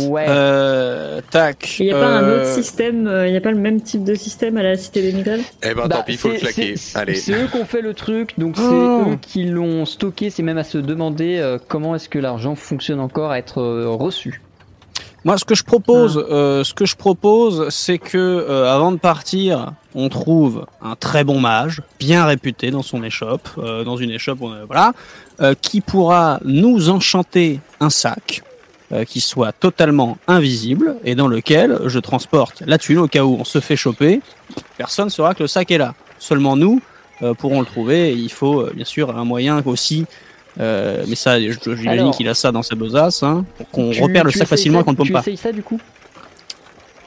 Ouais. Euh, tac. Il n'y a pas un euh, autre système, euh, il n'y a pas le même type de système à la Cité des Métals Eh ben, Bah, tant pis, il faut le c'est- claquer. c'est- Allez. C'est eux qui ont fait le truc, donc c'est Oh. eux qui l'ont stocké. C'est même à se demander euh, comment est-ce que l'argent fonctionne encore à être euh, reçu. Moi, ce que je propose, euh, ce que je propose, c'est que euh, avant de partir, on trouve un très bon mage, bien réputé dans son échoppe, euh, dans une échoppe, on, euh, voilà, euh, qui pourra nous enchanter un sac euh, qui soit totalement invisible et dans lequel je transporte la thune au cas où on se fait choper. Personne saura que le sac est là. Seulement nous euh, pourrons le trouver. Et il faut euh, bien sûr un moyen aussi Euh, mais ça, j'imagine qu'il a ça dans sa besace, hein, pour qu'on repère le sac facilement et qu'on ne pompe Tu pas. essayes ça du coup?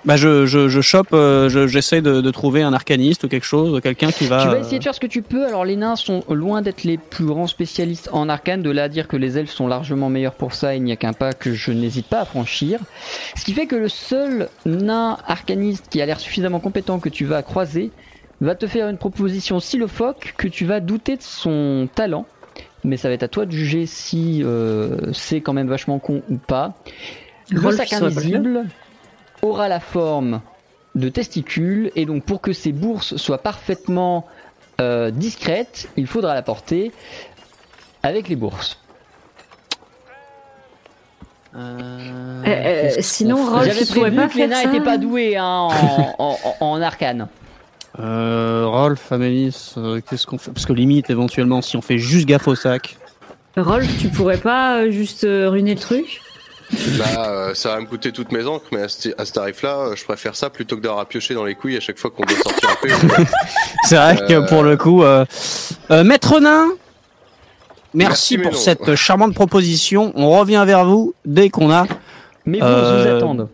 Bah, je, je, je chope, euh, je- j'essaie de, de trouver un arcaniste ou quelque chose, quelqu'un qui va. Tu vas essayer de faire ce que tu peux. Alors les nains sont loin d'être les plus grands spécialistes en arcane. De là à dire que les elfes sont largement meilleurs pour ça, il n'y a qu'un pas que je n'hésite pas à franchir. Ce qui fait que le seul nain arcaniste qui a l'air suffisamment compétent que tu vas croiser va te faire une proposition si loufoque que tu vas douter de son talent. Mais ça va être à toi de juger si euh, c'est quand même vachement con ou pas. Le Rolf, sac invisible aura la forme de testicules et donc pour que ces bourses soient parfaitement euh, discrètes, il faudra la porter avec les bourses. euh, Euh, euh, sinon, Rolf, J'avais prévu pas que ça n'étaient pas doués hein, en, en- en- en arcane. Euh, Rolf, Amélis, euh, qu'est-ce qu'on fait? Parce que limite, éventuellement, si on fait juste gaffe au sac. Rolf, tu pourrais pas juste ruiner le truc? Bah, euh, ça va me coûter toutes mes encres, mais à ce, à ce tarif-là, euh, je préfère ça plutôt que d'avoir à piocher dans les couilles à chaque fois qu'on doit sortir un peu. C'est vrai que pour le coup, euh, euh, Maître Nain, merci, pour cette charmante proposition. On revient vers vous dès qu'on a. Mais vous Euh, vous attendent.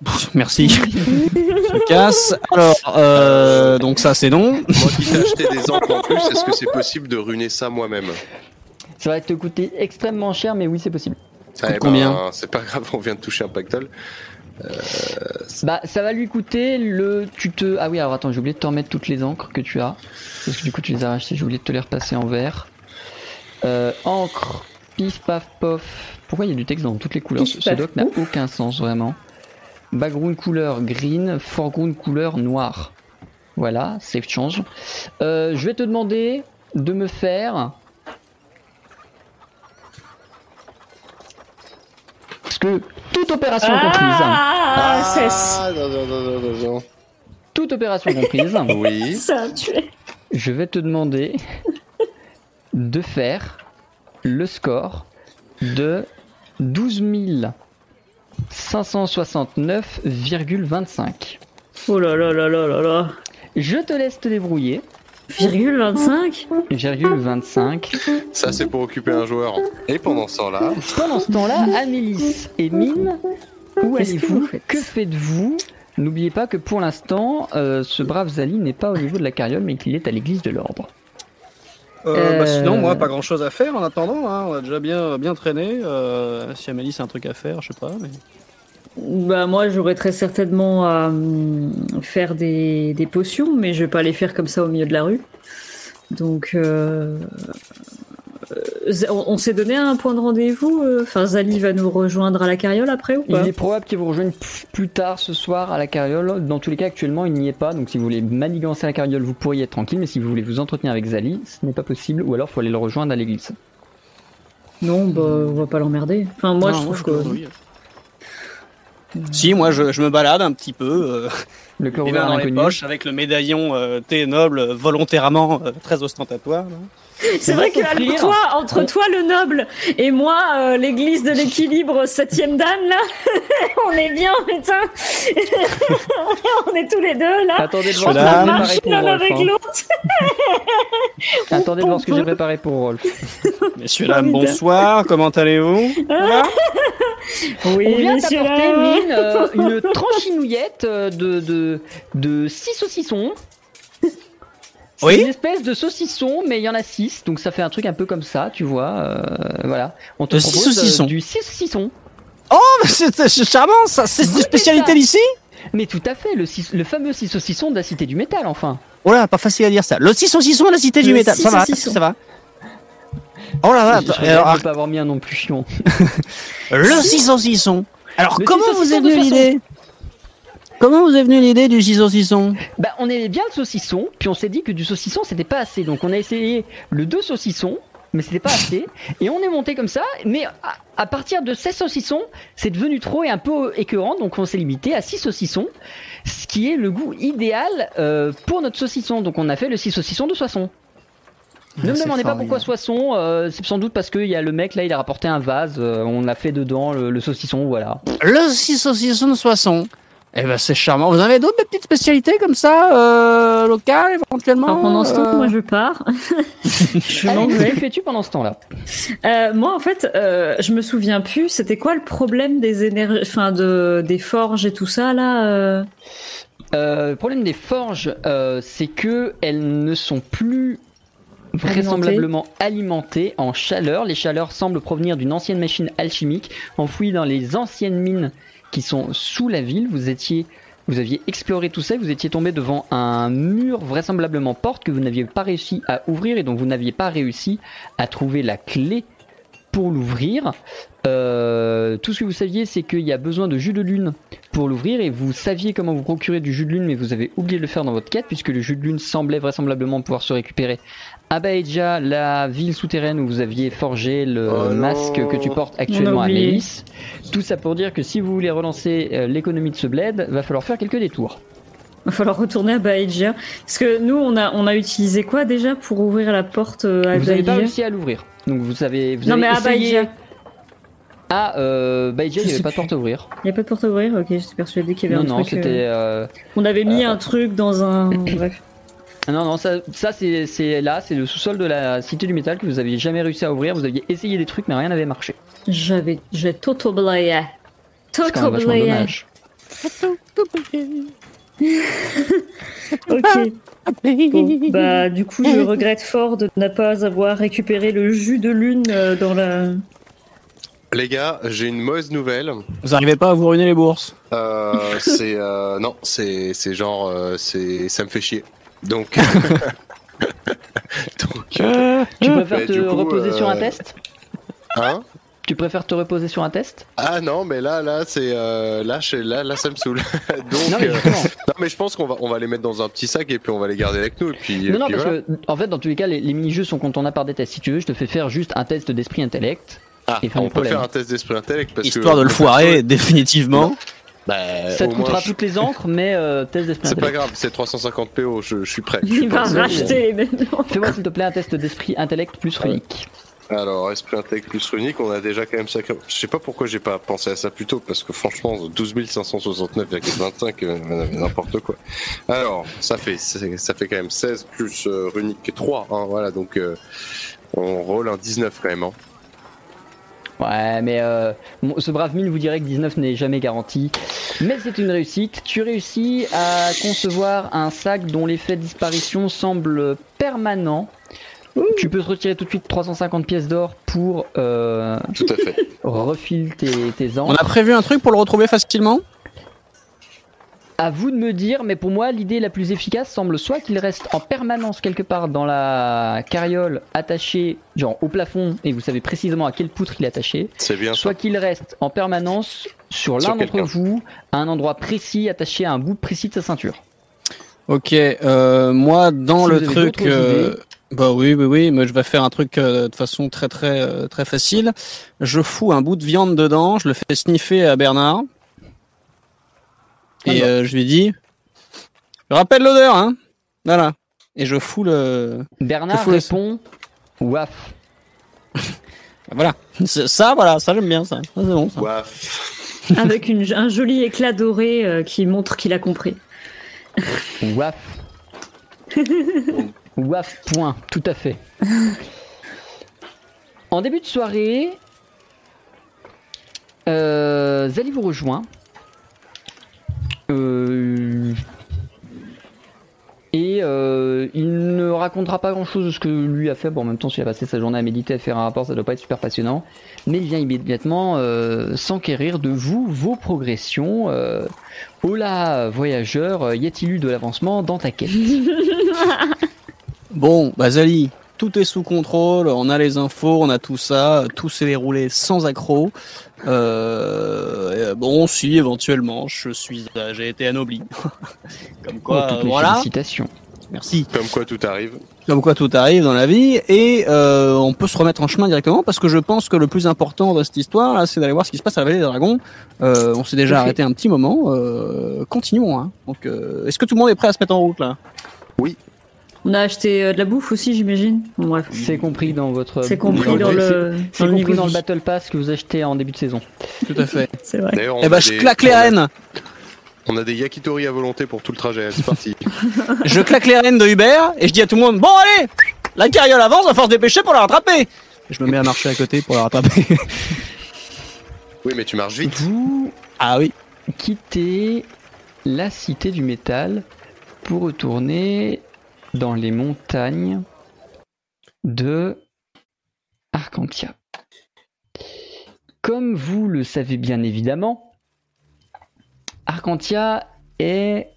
Merci. Je casse. Alors, euh, donc ça c'est non. Moi qui t'ai acheté des encres en plus, est-ce que c'est possible de ruiner ça moi-même? Ça va te coûter extrêmement cher, mais oui, c'est possible. Eh ben, combien C'est pas grave, on vient de toucher un pactole. Bah, ça va lui coûter le. Tu te. Ah oui, alors attends, j'ai oublié de te remettre toutes les encres que tu as. Parce que du coup, tu les as rachetées, j'ai oublié de te les repasser en vert. Euh, encre, pif paf pof. Pourquoi il y a du texte dans toutes les couleurs? Pif, Ce paf, doc n'a aucun sens vraiment. Background couleur green, foreground couleur noir. Voilà, save change. Euh, je vais te demander de me faire. Parce que toute opération comprise. Ah, c'est non, non, non, non, non, non. Toute opération comprise. Oui. ça je vais te demander de faire le score de 12 569,25. Oh là là là là là là. Je te laisse te débrouiller. Virgule 25 Virgule 25. Ça, c'est pour occuper un joueur. Et pendant ce temps-là, Pendant ce temps-là, Amélis et Mine, où allez-vous faites Que faites-vous N'oubliez pas que pour l'instant, euh, ce brave Zali n'est pas au niveau de la carriole, mais qu'il est à l'église de l'ordre. Euh, bah, sinon, moi, pas grand chose à faire en attendant. Hein. On a déjà bien, bien traîné. Euh, si Amélie, c'est un truc à faire, je sais pas. Mais... Bah moi j'aurais très certainement à hum, faire des, des potions, mais je vais pas les faire comme ça au milieu de la rue. Donc euh, euh, on, on s'est donné un point de rendez-vous. euh, Enfin Zali va nous rejoindre à la carriole après ou pas Il est probable qu'il vous rejoigne plus tard ce soir à la carriole. Dans tous les cas, actuellement, il n'y est pas. Donc, si vous voulez manigancer la carriole, vous pourriez être tranquille. Mais si vous voulez vous entretenir avec Zali, ce n'est pas possible. Ou alors, il faut aller le rejoindre à l'église. Non, bah on va pas l'emmerder. Enfin moi Non, je trouve je que. Si, moi, je, je me balade un petit peu. Euh, Le dans les poches avec le médaillon euh, thé noble euh, volontairement euh, très ostentatoire. là. C'est vrai que alors, toi entre toi le noble et moi euh, l'église de l'équilibre septième dan là, on est bien putain. on est tous les deux là. Attendez de Je voir ce que j'ai Marche préparé pour Rolf. avec hein. l'autre. Attendez de voir ce que j'ai préparé pour Rolf. Messieurs, dames, bonsoir. Comment allez-vous? Oui, On vient. Mine, euh, une tranchinouillette euh, de, de, de 6 saucissons. C'est Oui. une espèce de saucisson, mais il y en a 6, donc ça fait un truc un peu comme ça, tu vois. euh, voilà. On te propose euh, du 6 saucissons. Oh, mais c'est charmant, ça. C'est une spécialité d'ici Mais tout à fait, le, six- le fameux 6 saucissons de la Cité du Métal, enfin. Oh là, pas facile à dire ça. Le 6 saucisson de la cité du Le métal. six Ça va, saucisson. ça va. Oh là là, je regrette alors, de pas avoir mis un nom plus chiant. le 6 saucisson. Alors, Le comment vous venue façon- l'idée Comment vous est venue l'idée du 6 saucisson Bah, on aimait bien le saucisson, puis on s'est dit que du saucisson c'était pas assez, donc on a essayé le 2 saucissons, mais c'était pas assez, et on est monté comme ça, mais à, à partir de 16 saucissons, c'est devenu trop et un peu écœurant, donc on s'est limité à 6 saucissons, ce qui est le goût idéal euh, pour notre saucisson, donc on a fait le 6 saucissons de Soissons. Ne me c'est demandez pas pourquoi. Soissons, euh, c'est sans doute parce qu'il y a le mec là, il a rapporté un vase, euh, on a fait dedans le, le saucisson, voilà. Le 6 saucisson de Soissons. Eh ben c'est charmant. Vous avez d'autres petites spécialités comme ça, euh, locales éventuellement Alors pendant ce temps, euh, moi je pars. je m'en Allez, vais. que fais-tu pendant ce temps-là? Euh, moi, en fait, euh, je me souviens plus. C'était quoi le problème des énergies, enfin de des forges et tout ça là euh? Euh, Le problème des forges, euh, c'est que elles ne sont plus vraisemblablement alimentées en chaleur. Les chaleurs semblent provenir d'une ancienne machine alchimique enfouie dans les anciennes mines qui sont sous la ville. Vous étiez, vous aviez exploré tout ça, vous étiez tombé devant un mur vraisemblablement porte que vous n'aviez pas réussi à ouvrir et dont vous n'aviez pas réussi à trouver la clé pour l'ouvrir. Euh, tout ce que vous saviez, c'est qu'il y a besoin de jus de lune pour l'ouvrir et vous saviez comment vous procurer du jus de lune, mais vous avez oublié de le faire dans votre quête puisque le jus de lune semblait vraisemblablement pouvoir se récupérer à Baeja, la ville souterraine où vous aviez forgé le Oh masque que tu portes actuellement à. Mélis. Tout ça pour dire que si vous voulez relancer euh, l'économie de ce bled, va falloir faire quelques détours. Va falloir retourner à Baïdja. Parce que nous, on a on a utilisé quoi déjà pour ouvrir la porte euh, à vous n'avez pas réussi à l'ouvrir. Donc vous avez, vous Non avez mais à essayé... Baïdja. Ah, euh, il Je n'y avait pas de porte à ouvrir. Il y a pas de porte à ouvrir. Ok, j'étais persuadée qu'il y avait Non, un non, truc. c'était... euh, euh, On avait mis euh, un truc dans un. Bref. Ah Non, non, ça, ça c'est c'est là, c'est le sous-sol de la Cité du Métal que vous aviez jamais réussi à ouvrir. Vous aviez essayé des trucs, mais rien n'avait marché. J'avais, j'ai tout oublié. Tout C'est Ok. Bon, bah du coup, je regrette fort de ne pas avoir récupéré le jus de lune euh, dans la. Les gars, j'ai une mauvaise nouvelle. Vous arrivez pas à vous ruiner les bourses Euh, c'est euh, non, c'est c'est genre euh, c'est ça me fait chier. Donc donc Euh, Tu euh, préfères te du coup, reposer sur un euh, test? Hein? Tu préfères te reposer sur un test? Ah non, mais là là c'est euh, là je- là là ça me saoule. Donc Non, mais euh, non mais je pense qu'on va on va les mettre dans un petit sac et puis on va les garder avec nous et puis, et non, non, puis parce voilà. que en fait, dans tous les cas, les, les mini-jeux sont contournables par des tests. Si tu veux, je te fais faire juste un test d'esprit intellect. Ah, et on peut problème. faire un test d'esprit intellect parce Histoire que de le foirer, définitivement. bah, Ça te moins, coûtera je- toutes les encres, mais euh, test d'esprit C'est pas intellect. grave, c'est 350 PO, je, je suis prêt. Il va racheter les. Fais-moi s'il te plaît un test d'esprit intellect plus runique. Alors, esprit intellect plus runique, on a déjà quand même sacré. Je sais pas pourquoi j'ai pas pensé à ça plus tôt, parce que franchement, 12 569,25, euh, n'importe quoi. Alors, ça fait, ça fait quand même 16 plus euh, runique 3, hein, voilà, donc euh, on roll un 19 quand même. Hein. Ouais, mais euh, ce brave mine vous dirait que 19 n'est jamais garanti. Mais c'est une réussite. Tu réussis à concevoir un sac dont l'effet de disparition semble permanent. Tu peux te retirer tout de suite 350 pièces d'or pour euh, Tout à fait. refiler tes, tes On encres. a prévu un truc pour le retrouver facilement? À vous de me dire, mais pour moi, l'idée la plus efficace semble soit qu'il reste en permanence quelque part dans la carriole attaché, genre au plafond, et vous savez précisément à quelle poutre il est attaché, C'est bien ça. soit qu'il reste en permanence sur Sur l'un d'entre quelqu'un. vous, à un endroit précis, attaché à un bout précis de sa ceinture. Ok, euh, moi dans Si le vous avez truc, d'autres euh, idées. Bah oui, oui, oui, mais je vais faire un truc euh, de façon très, très, euh, très facile. Je fous un bout de viande dedans, je le fais sniffer à Bernard, et euh, je lui dis, je rappelle l'odeur, hein, voilà. Et je fous le, Bernard Je fous le- répond Waf. voilà, ça, voilà, ça j'aime bien ça, ça c'est bon. Ça. Waf. Avec une, un joli éclat doré euh, qui montre qu'il a compris. Waf. Waf, point, tout à fait. En début de soirée, euh, Zali vous rejoint. Euh, et euh, il ne racontera pas grand chose de ce que lui a fait. Bon, en même temps, s'il a passé sa journée à méditer, à faire un rapport, ça doit pas être super passionnant. Mais il vient immédiatement euh, s'enquérir de vous, vos progressions. Euh, Hola, voyageur, y a-t-il eu de l'avancement dans ta quête? Bon, bah Zali, tout est sous contrôle, on a les infos, on a tout ça, tout s'est déroulé sans accroc. Euh, bon, si éventuellement, je suis, euh, j'ai été anobli. Comme quoi, Oh, toutes euh, voilà. félicitations. Merci. Comme quoi tout arrive. Comme quoi tout arrive dans la vie et euh, on peut se remettre en chemin directement parce que je pense que le plus important dans cette histoire là, c'est d'aller voir ce qui se passe à la vallée des dragons. Euh, on s'est déjà Tout à fait. arrêté un petit moment. Euh, continuons. Hein. Donc, euh, est-ce que tout le monde est prêt à se mettre en route là? On a acheté euh, de la bouffe aussi, j'imagine. Bon, bref. C'est compris dans votre. C'est compris dans dans le. C'est compris niveau dans le. Battle Pass que vous achetez en début de saison. Tout à fait. C'est vrai. D'ailleurs, on eh a ben, je des- claque les on rênes. On a des yakitori à volonté pour tout le trajet, c'est parti. Je claque les rênes de Hubert et je dis à tout le monde Bon, allez La carriole avance, va falloir se dépêcher pour la rattraper Je me mets à marcher à côté pour la rattraper. Oui, mais tu marches vite. Vous ah oui. quittez la cité du métal pour retourner dans les montagnes de Arcantia. Comme vous le savez bien évidemment, Arcantia est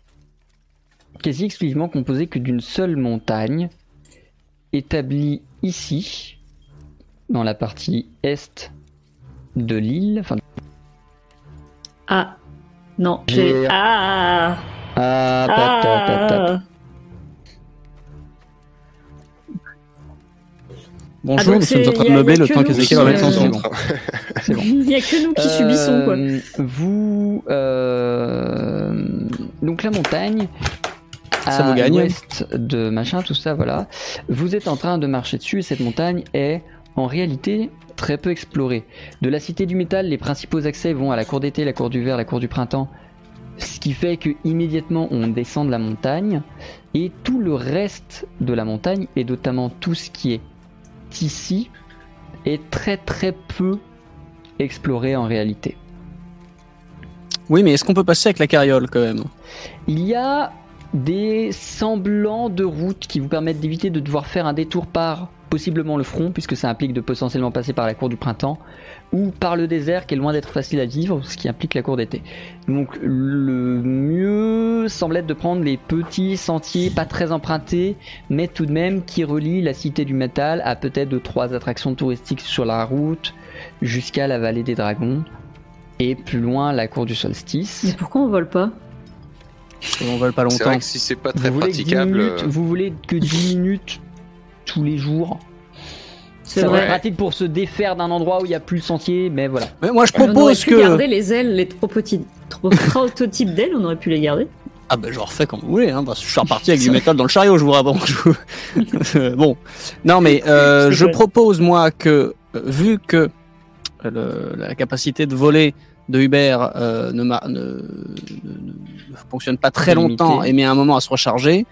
quasi exclusivement composé que d'une seule montagne, établie ici, dans la partie est de l'île, enfin Ah. Non, J'ai-. Ah Ah. Ah Bonjour, donc nous sommes en train de meubler le que temps qu'Ezekiel qui, va mettre son C'est bon. Il n'y a que nous qui subissons, quoi. Euh, Vous, euh, donc la montagne, Ça à vous gagne. l'ouest de machin, tout ça, voilà. Vous êtes en train de marcher dessus et cette montagne est en réalité très peu explorée. De la cité du métal, les principaux accès vont à la cour d'été, la cour d'hiver, la cour du printemps. Ce qui fait que immédiatement on descend de la montagne et tout le reste de la montagne et notamment tout ce qui est ici est très très peu exploré en réalité. Oui, mais est-ce qu'on peut passer avec la carriole quand même? Il y a des semblants de routes qui vous permettent d'éviter de devoir faire un détour par possiblement le front, puisque ça implique de potentiellement passer par la cour du printemps, ou par le désert qui est loin d'être facile à vivre, ce qui implique la cour d'été. Donc le mieux semble être de prendre les petits sentiers pas très empruntés, mais tout de même qui relient la cité du métal à peut-être deux trois attractions touristiques sur la route, jusqu'à la vallée des dragons, et plus loin la cour du solstice. Mais pourquoi on vole pas? On vole pas longtemps. vrai que si c'est pas très vous voulez, que 10 praticable. minutes, euh, vous voulez que 10 minutes tous les jours C'est vrai. pratique pour se défaire d'un endroit où il n'y a plus le sentier, mais voilà. Mais moi je On aurait propose pu que. garder les ailes, les trop petits trop prototypes d'ailes, on aurait pu les garder. Ah ben je refais comme vous voulez, hein, parce que je suis reparti avec du métal dans le chariot, je vous raconte. je- bon, non mais euh, je vrai. propose moi que euh, vu que euh, le- la capacité de voler de Hubert euh, ne, ma- ne, ne- ne- ne fonctionne pas très longtemps et met un moment à se recharger,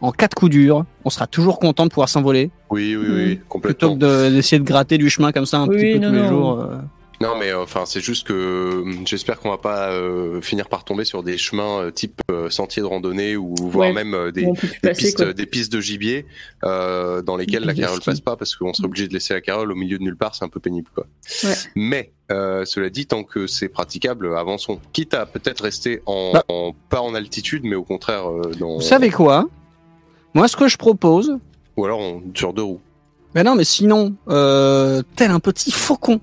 en cas de coup dur, on sera toujours content de pouvoir s'envoler Oui, oui, oui, plutôt complètement. que de- d'essayer de gratter du chemin comme ça un Oui, petit peu non, tous les non. jours. euh. Non, mais euh, enfin, c'est juste que hum, j'espère qu'on va pas euh, finir par tomber sur des chemins euh, type euh, sentier de randonnée ou voire Ouais. même euh, des, passer pistes, quoi. des pistes de gibier euh, dans lesquelles la carole passe pas parce qu'on serait obligé de laisser la carole au milieu de nulle part, c'est un peu pénible quoi. Ouais. Mais euh, cela dit, tant que c'est praticable, avançons. Quitte à peut-être rester en, Bah. en- pas en altitude, mais au contraire euh, dans. Vous savez quoi? Moi ce que je propose, Ou alors on- sur deux roues. Mais non, mais sinon, euh, tel un petit faucon,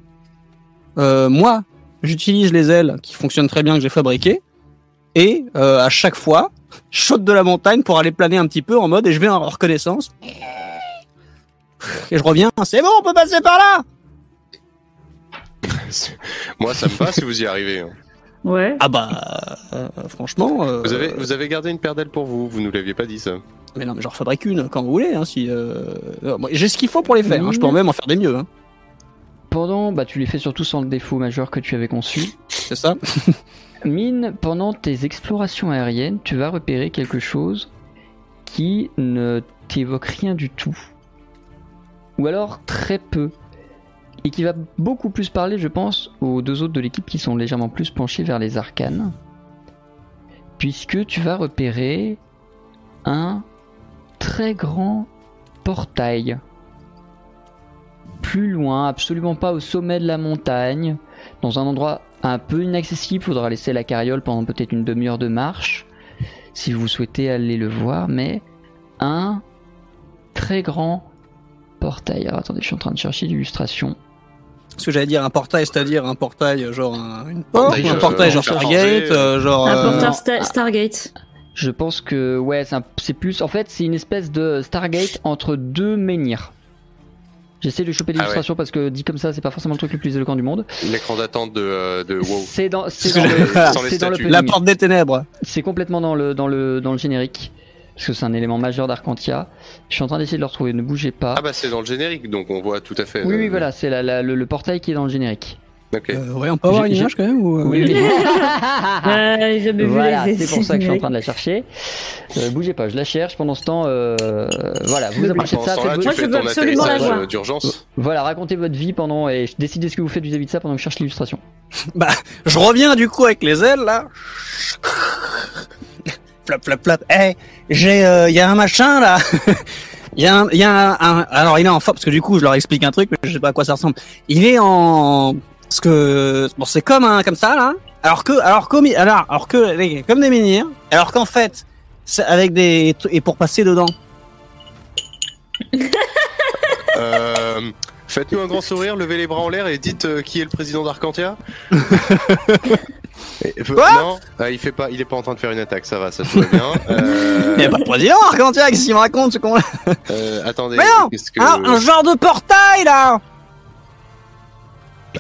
euh, moi, j'utilise les ailes qui fonctionnent très bien que j'ai fabriquées, et euh, à chaque fois, je saute de la montagne pour aller planer un petit peu en mode et je vais en reconnaissance. Et je reviens, c'est bon, on peut passer par là Moi, ça me va si vous y arrivez. hein. Ouais. Ah bah, euh, franchement... euh, Vous avez, vous avez gardé une paire d'ailes pour vous. Vous nous l'aviez pas dit ça. Mais non, mais j'en refabrique une quand vous voulez. Hein, si, euh, euh, j'ai ce qu'il faut pour les faire, hein, je peux même en faire des mieux. Hein, Pendant, bah tu les fais surtout sans le défaut majeur que tu avais conçu. c'est ça Mine, pendant tes explorations aériennes, tu vas repérer quelque chose qui ne t'évoque rien du tout. Ou alors très peu. Et qui va beaucoup plus parler, je pense, aux deux autres de l'équipe qui sont légèrement plus penchés vers les arcanes. Puisque tu vas repérer un très grand portail. Plus loin, absolument pas au sommet de la montagne, dans un endroit un peu inaccessible, faudra laisser la carriole pendant peut-être une demi-heure de marche, si vous souhaitez aller le voir, mais un très grand portail. Alors attendez, je suis en train de chercher l'illustration. Ce que j'allais dire, un portail, c'est-à-dire un portail genre un, une porte, Portail, ou un euh, portail genre faire Stargate, ranger, euh, genre... Un euh. Sta- Stargate. Je pense que ouais, c'est plus. En fait, c'est une espèce de Stargate entre deux menhirs. J'essaie de choper Ah l'illustration parce que dit comme ça, c'est pas forcément le truc le plus éloquent du monde. L'écran d'attente de, euh, de WoW. C'est dans, le, dans. La porte des ténèbres. C'est complètement dans le, dans le, dans le générique. Parce que c'est un élément majeur d'Arcantia. Je suis en train d'essayer de le retrouver, ne bougez pas. Ah bah c'est dans le générique, donc on voit tout à fait. oui, euh, oui, voilà, c'est la- la- le, le portail qui est dans le générique. Ok. Euh, ouais, on peut avoir une image quand même ou, euh, Oui, oui. Ah, j'ai jamais vu voilà, c'est pour ça que je suis en train de la chercher. Euh, bougez pas, je la cherche. Pendant ce temps, euh, voilà, vous approchez de ça. faites tu Moi, votre- je veux absolument la voir. euh, d'urgence. Voilà, racontez votre vie pendant et décidez ce que vous faites vis-à-vis de ça pendant que je cherche l'illustration. Bah, je reviens du coup avec les ailes là. Flap flap flap. Eh, j'ai, euh, y a un machin là. Il y a, un, y a un, un- alors il est en forme parce que du coup je leur explique un truc, mais je sais pas à quoi ça ressemble. Il est en, parce que bon c'est comme un comme ça là. Alors que, alors comme, alors, alors que comme des menhirs. Alors qu'en fait, c'est avec des et pour passer dedans. Euh, Faites-nous un grand sourire, levez les bras en l'air et dites euh, qui est le président d'Arcantia. Et- euh, Quoi Non, ah, il fait pas, il est pas en train de faire une attaque, ça va, ça tout va bien. Euh, Il y a pas de président Arcantia, qu'est-ce qu'il me raconte ce con là euh, attendez, Mais non qu'est-ce que... Ah, un genre de portail là.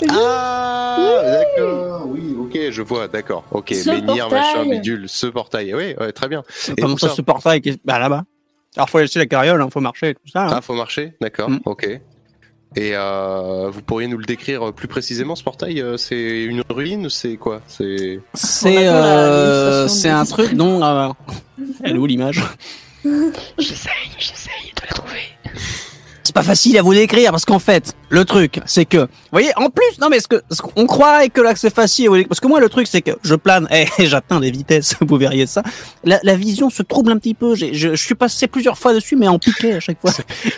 Ah, d'accord, oui, ok, je vois, d'accord, ok, Ce menhir, machin, bidule, ce portail, oui, ouais, très bien. Et Comment ça ça ce portail qui est- Bah là-bas. Alors faut laisser la carriole, hein, faut marcher et tout ça. hein. Ah, faut marcher, d'accord, Mm. ok. Et euh, vous pourriez nous le décrire plus précisément, ce portail euh, C'est une ruine C'est quoi? C'est C'est euh, c'est un truc dont euh, elle est où l'image? J'essaye, j'essaye de la trouver. Pas facile à vous décrire parce qu'en fait, le truc, c'est que, vous voyez, en plus, non mais ce que, ce qu'on croirait que là c'est facile parce que moi le truc c'est que je plane et j'atteins des vitesses, vous verriez ça. La, la vision se trouble un petit peu. Je, je suis passé plusieurs fois dessus, mais en piqué à chaque fois.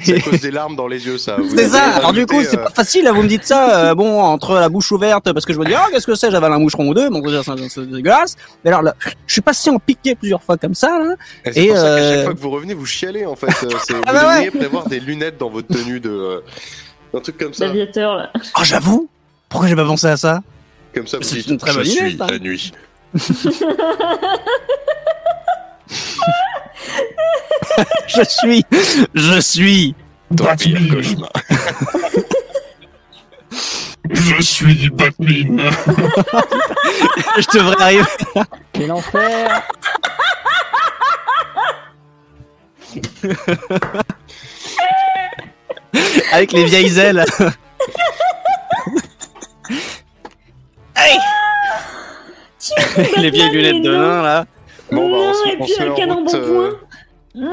c'est à cause des larmes dans les yeux, ça. C'est ça. Alors du coup, c'est euh, pas facile. Là, vous me dites ça. euh, bon, entre la bouche ouverte, parce que je me dis, ah, qu'est-ce que c'est J'avale un moucheron ou deux. Bon, c'est dégueulasse. Mais alors là, je suis passé en piqué plusieurs fois comme ça. Là. Et Et, pour ça qu'à chaque euh, fois que vous revenez, vous chialez en fait. Euh, c'est- vous Ah bah devriez prévoir des lunettes dans votre tenue de. euh, un truc comme ça. L'aviateur, là. Oh, j'avoue. Pourquoi j'ai pas pensé à ça? Comme ça, vous C'est dites une très bonne Je idée, suis ça. la nuit. Je suis, je suis. Ton Batman. cauchemar. Je suis Batman. Je devrais arriver. Quel enfer avec les vieilles ailes. Hey les vieilles lunettes mais de non. lin là. Bon, bah, on Non, se, et on puis se met un en canon route. bon euh,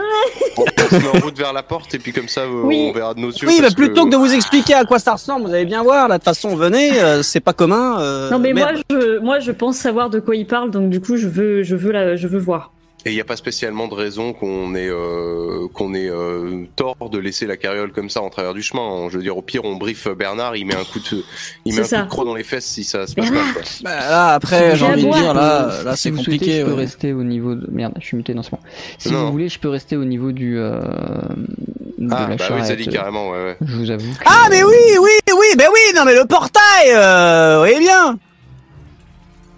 on, on se met en route vers la porte et puis comme ça, euh, Oui. on verra de nos yeux. Oui, bah parce plutôt que... que de vous expliquer à quoi ça ressemble, vous allez bien voir. Là, de toute façon, venez, euh, c'est pas commun. euh, Non mais moi je, moi je pense savoir de quoi il parle donc du coup je veux je veux la, je veux voir. Et il n'y a pas spécialement de raison qu'on ait, euh, qu'on ait euh, tort de laisser la carriole comme ça en travers du chemin. Je veux dire, au pire, on briefe Bernard, il met un coup de, il met un coup de croc dans les fesses si ça se passe Bernard. quoi. Bah, là, après, j'ai envie de dire, là, là, Si c'est souhaitez, compliqué. je peux ouais. rester au niveau de... Merde, je suis muté dans ce moment. Si Non. vous voulez, je peux rester au niveau du... Euh... De Ah, la bah oui. Zali, carrément, ouais, ouais. Je vous avoue. que- Ah, mais oui, oui, oui, ben oui, non, mais le portail, euh, vous voyez bien.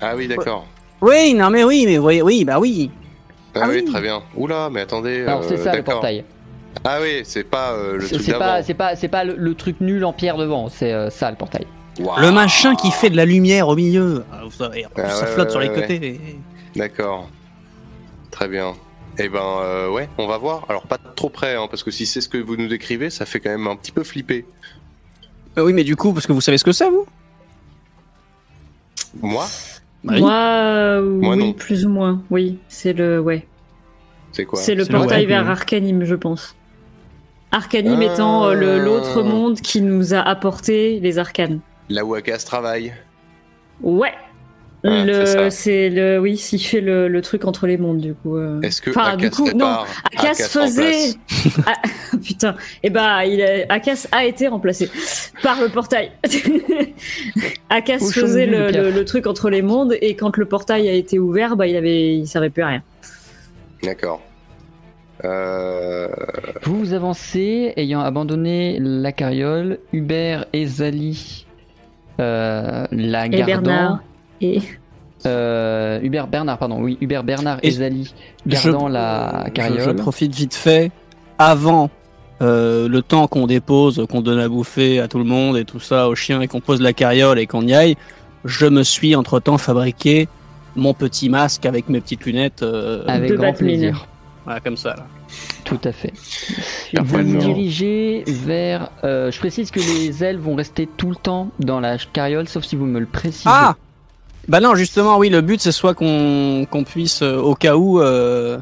Ah oui, d'accord. Oui, non, mais oui, mais vous voyez, oui, bah oui. Ah, Ah oui, oui. très bien. Oula, mais attendez. Alors c'est euh, ça le portail. Ah oui, c'est pas euh, le C'est truc c'est pas, d'avant. c'est pas, c'est pas le, le truc nul en pierre devant. C'est euh, ça le portail. Le machin qui fait de la lumière au milieu. Ah, vous savez, Ah, ça ouais, flotte ouais, sur les ouais, côtés. D'accord. Très bien. Eh ben, euh, ouais, on va voir. Alors, pas trop près, hein, parce que si c'est ce que vous nous décrivez, ça fait quand même un petit peu flipper. Euh, oui, mais du coup, parce que vous savez ce que c'est, vous? Moi? Moi, euh, Moi, oui non. plus ou moins oui c'est le ouais C'est quoi c'est le C'est le portail vers Arcanim je pense. Arcanim Ah. étant euh, le- l'autre monde qui nous a apporté les arcanes. Là où Akas travaille. Ouais. Le c'est le oui s'il fait le, le truc entre les mondes du coup. euh. Est-ce que Enfin, du Akas coup, non. Akas Akas faisait. Ah, putain. Et bah, il a... Akas a été remplacé par le portail. Akas Au faisait le, Pierre. le- le truc entre les mondes et quand le portail a été ouvert, bah, il avait, il servait plus à rien. D'accord. Euh... Vous vous avancez, ayant abandonné la carriole, Hubert et Zali euh, la Et gardant. Bernard. Et Euh, Hubert Bernard, pardon, oui, Hubert Bernard et, Et Zali Je- gardant la carriole. Je, profite vite fait avant euh, le temps qu'on dépose, qu'on donne à bouffer à tout le monde et tout ça aux chiens et qu'on pose la carriole et qu'on y aille. Je me suis entre temps fabriqué mon petit masque avec mes petites lunettes. euh, Avec De grand plaisir. voilà, comme ça. Là. Tout à fait. Vous vous dirigez vers. euh, je précise que les ailes vont rester tout le temps dans la carriole, sauf si vous me le précisez. Ah Bah non, justement, oui, le but c'est soit qu'on qu'on puisse, euh, au cas où, euh,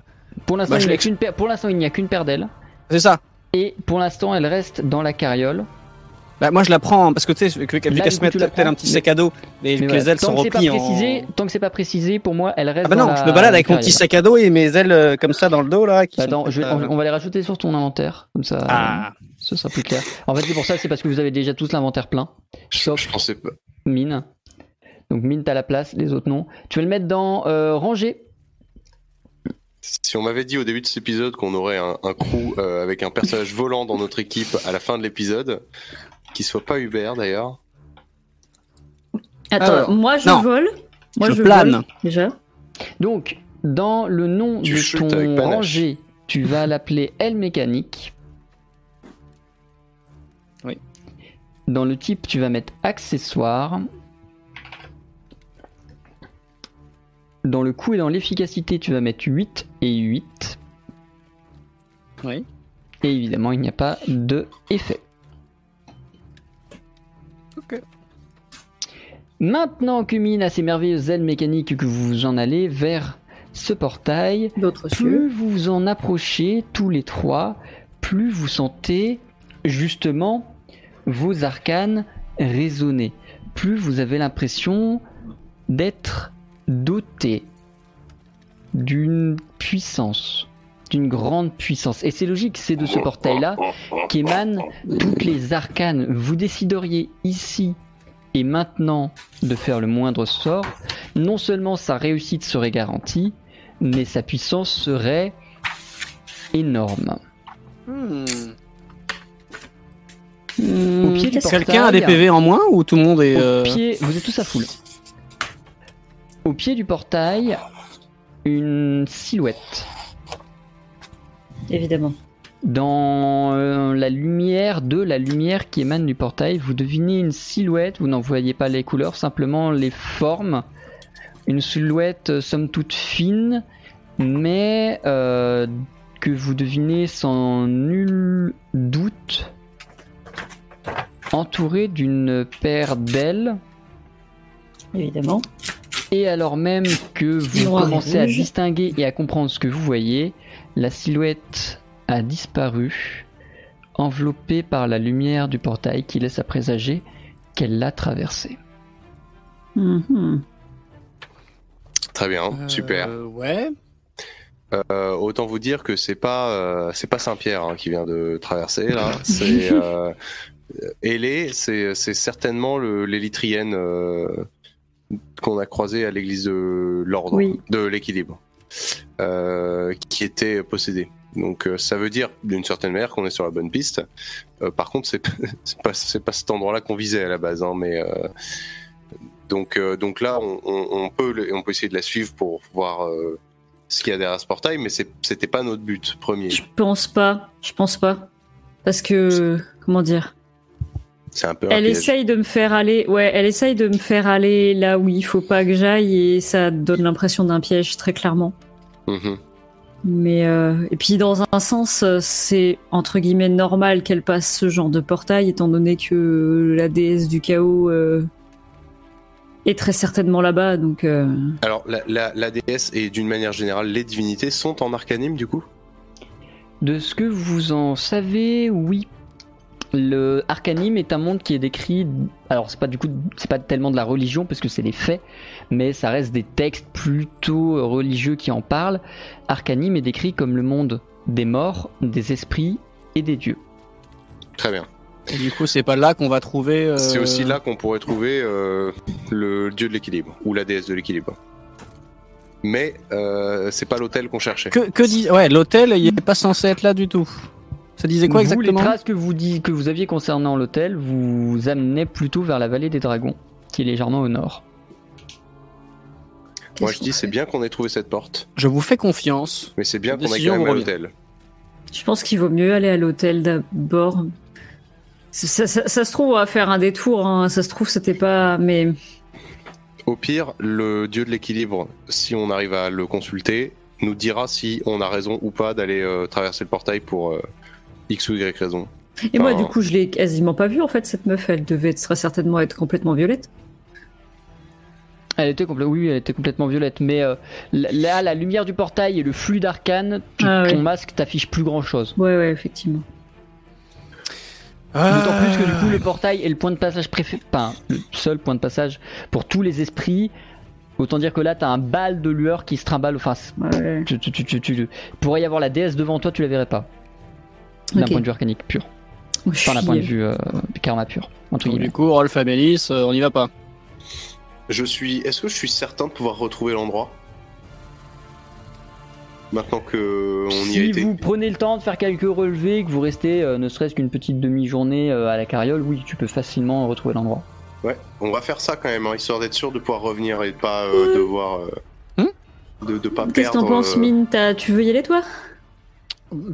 Pour l'instant, Bah, je il n'y a l'ex- qu'une paire- pour l'instant, il n'y a qu'une paire d'ailes. c'est ça. Et pour l'instant, elle reste dans la carriole. Bah moi je la prends parce que tu sais, vu qu'elle se tel un petit sac à dos et Mais que voilà. les ailes tant sont que c'est pas repliées en. précisé, tant que c'est pas précisé, pour moi, elle reste Ah bah dans non, je me balade avec mon petit sac à dos et mes ailes euh, comme ça dans le dos là. Qui Bah, je vais- on, on va les rajouter sur ton inventaire, comme ça, Ah. ce sera plus clair. En fait, c'est pour ça, c'est parce que vous avez déjà tous l'inventaire plein, Je, sauf je pensais pas. mine. Donc mine, t'as la place, les autres non. Tu vas le mettre dans euh, rangée? Si on m'avait dit au début de cet épisode qu'on aurait un, un crew euh, avec un personnage volant dans notre équipe à la fin de l'épisode, qui soit pas Hubert d'ailleurs. Attends, Alors, moi je non. vole. Moi Je je, plane. vole, déjà. Donc, dans le nom Tu de ton rangée, tu vas l'appeler L mécanique. Oui. Dans le type, tu vas mettre accessoire. Dans le coût et dans l'efficacité, tu vas mettre 8 et 8. Oui. Et évidemment, il n'y a pas de effet. Ok. Maintenant que Mine a ces merveilleuses ailes mécaniques que vous en allez vers ce portail, plus vous vous en approchez tous les trois, plus vous sentez justement vos arcanes résonner. Plus vous avez l'impression d'être doté d'une puissance, d'une grande puissance. Et c'est logique, c'est de ce portail-là qu'émanent toutes les arcanes. Vous décideriez ici et maintenant de faire le moindre sort, non seulement sa réussite serait garantie, mais sa puissance serait énorme. Hmm. Au pied du Quelqu'un a des PV en moins ou tout le monde est. Au euh, pied, vous êtes tous à full. Au pied du portail, une silhouette. Évidemment. Dans euh, la lumière de la lumière qui émane du portail, vous devinez une silhouette, vous n'en voyez pas les couleurs, simplement les formes. Une silhouette euh, somme toute fine, mais euh, que vous devinez sans nul doute entourée d'une paire d'ailes. Évidemment. Et alors même que vous commencez à distinguer et à comprendre ce que vous voyez, la silhouette a disparu, enveloppée par la lumière du portail qui laisse à présager qu'elle l'a traversé. Mhm. Très bien, euh, super. Ouais. Euh, autant vous dire que c'est pas euh, c'est pas Saint-Pierre hein, qui vient de traverser là. C'est euh, Hélé, c'est c'est certainement l'élytrienne euh, qu'on a croisé à l'église de l'ordre, Oui. de l'équilibre, euh, qui était possédée. Donc euh, ça veut dire d'une certaine manière qu'on est sur la bonne piste. Euh, par contre, c'est pas c'est pas cet endroit-là qu'on visait à la base, hein, mais euh, donc euh, donc là on, on- on peut le- on peut essayer de la suivre pour voir euh, ce qu'il y a derrière ce portail, mais c'était pas notre but premier. Je pense pas. Je pense pas. Parce que. Comment dire? C'est un peu un Elle essaye de me faire aller. Ouais, elle essaye de me faire aller là où il faut pas que j'aille et ça donne l'impression d'un piège très clairement. Mhm. Mais euh, et puis dans un sens, euh, c'est entre guillemets normal qu'elle passe ce genre de portail, étant donné que la déesse du chaos euh, est très certainement là-bas. Donc euh, Alors la, la, la déesse et d'une manière générale les divinités sont en arcanime du coup? De ce que vous en savez, oui. Le Arcanime est un monde qui est décrit. Alors c'est pas du coup, c'est pas tellement de la religion parce que c'est des faits, mais ça reste des textes plutôt religieux qui en parlent. Arcanime est décrit comme le monde des morts, des esprits et des dieux. Très bien. Et du coup, c'est pas là qu'on va trouver. euh, C'est aussi là qu'on pourrait trouver euh, le dieu de l'équilibre ou la déesse de l'équilibre. Mais euh, c'est pas l'hôtel qu'on cherchait. Que, que dit. Ouais, l'hôtel, il est pas censé être là du tout. Ça disait quoi vous, les exactement traces que vous, dis- que vous aviez concernant l'hôtel vous amenaient plutôt vers la vallée des dragons, qui est légèrement au nord. Moi je dis c'est bien qu'on ait trouvé cette porte, Je vous fais confiance. mais c'est bien qu'on aille Décision quand même à l'hôtel. Je pense qu'il vaut mieux aller à l'hôtel d'abord. Ça, ça- ça- ça se trouve, on va faire un détour. hein. Ça se trouve, c'était pas. Mais Au pire, le dieu de l'équilibre, si on arrive à le consulter, nous dira si on a raison ou pas d'aller euh, traverser le portail pour euh, X ou Y raison. Et moi, du coup, je l'ai quasiment pas vue en fait, cette meuf. Elle devait très certainement être complètement violette. Elle était complè- oui, elle était complètement violette, mais euh, là, la lumière du portail et le flux d'arcane, Ah ton ouais. masque t'affiche plus grand chose. Ouais, ouais, effectivement. D'autant plus que du coup, le portail est le point de passage préféré, enfin, le seul point de passage pour tous les esprits. Autant dire que là, t'as un bal de lueur qui se trimballe. Enfin, Ouais. tu, tu, tu, tu, tu- pourrait y avoir la déesse devant toi, tu la verrais pas. D'un point de vue arcanique pur. Je Enfin, d'un point de vue euh, karma pur. Entre Donc, guillemets. du coup, Rolf Amélis, euh, on y va pas. Je suis. Est-ce que je suis certain de pouvoir retrouver l'endroit? Maintenant que on y a Si vous prenez le temps de faire quelques relevés, que vous restez euh, ne serait-ce qu'une petite demi-journée euh, à la carriole, oui, tu peux facilement retrouver l'endroit. Ouais, on va faire ça quand même, hein, histoire d'être sûr de pouvoir revenir et de pas euh, devoir. euh, Hmm de, de pas Qu'est-ce que t'en penses, euh, Mine? Tu veux y aller, toi?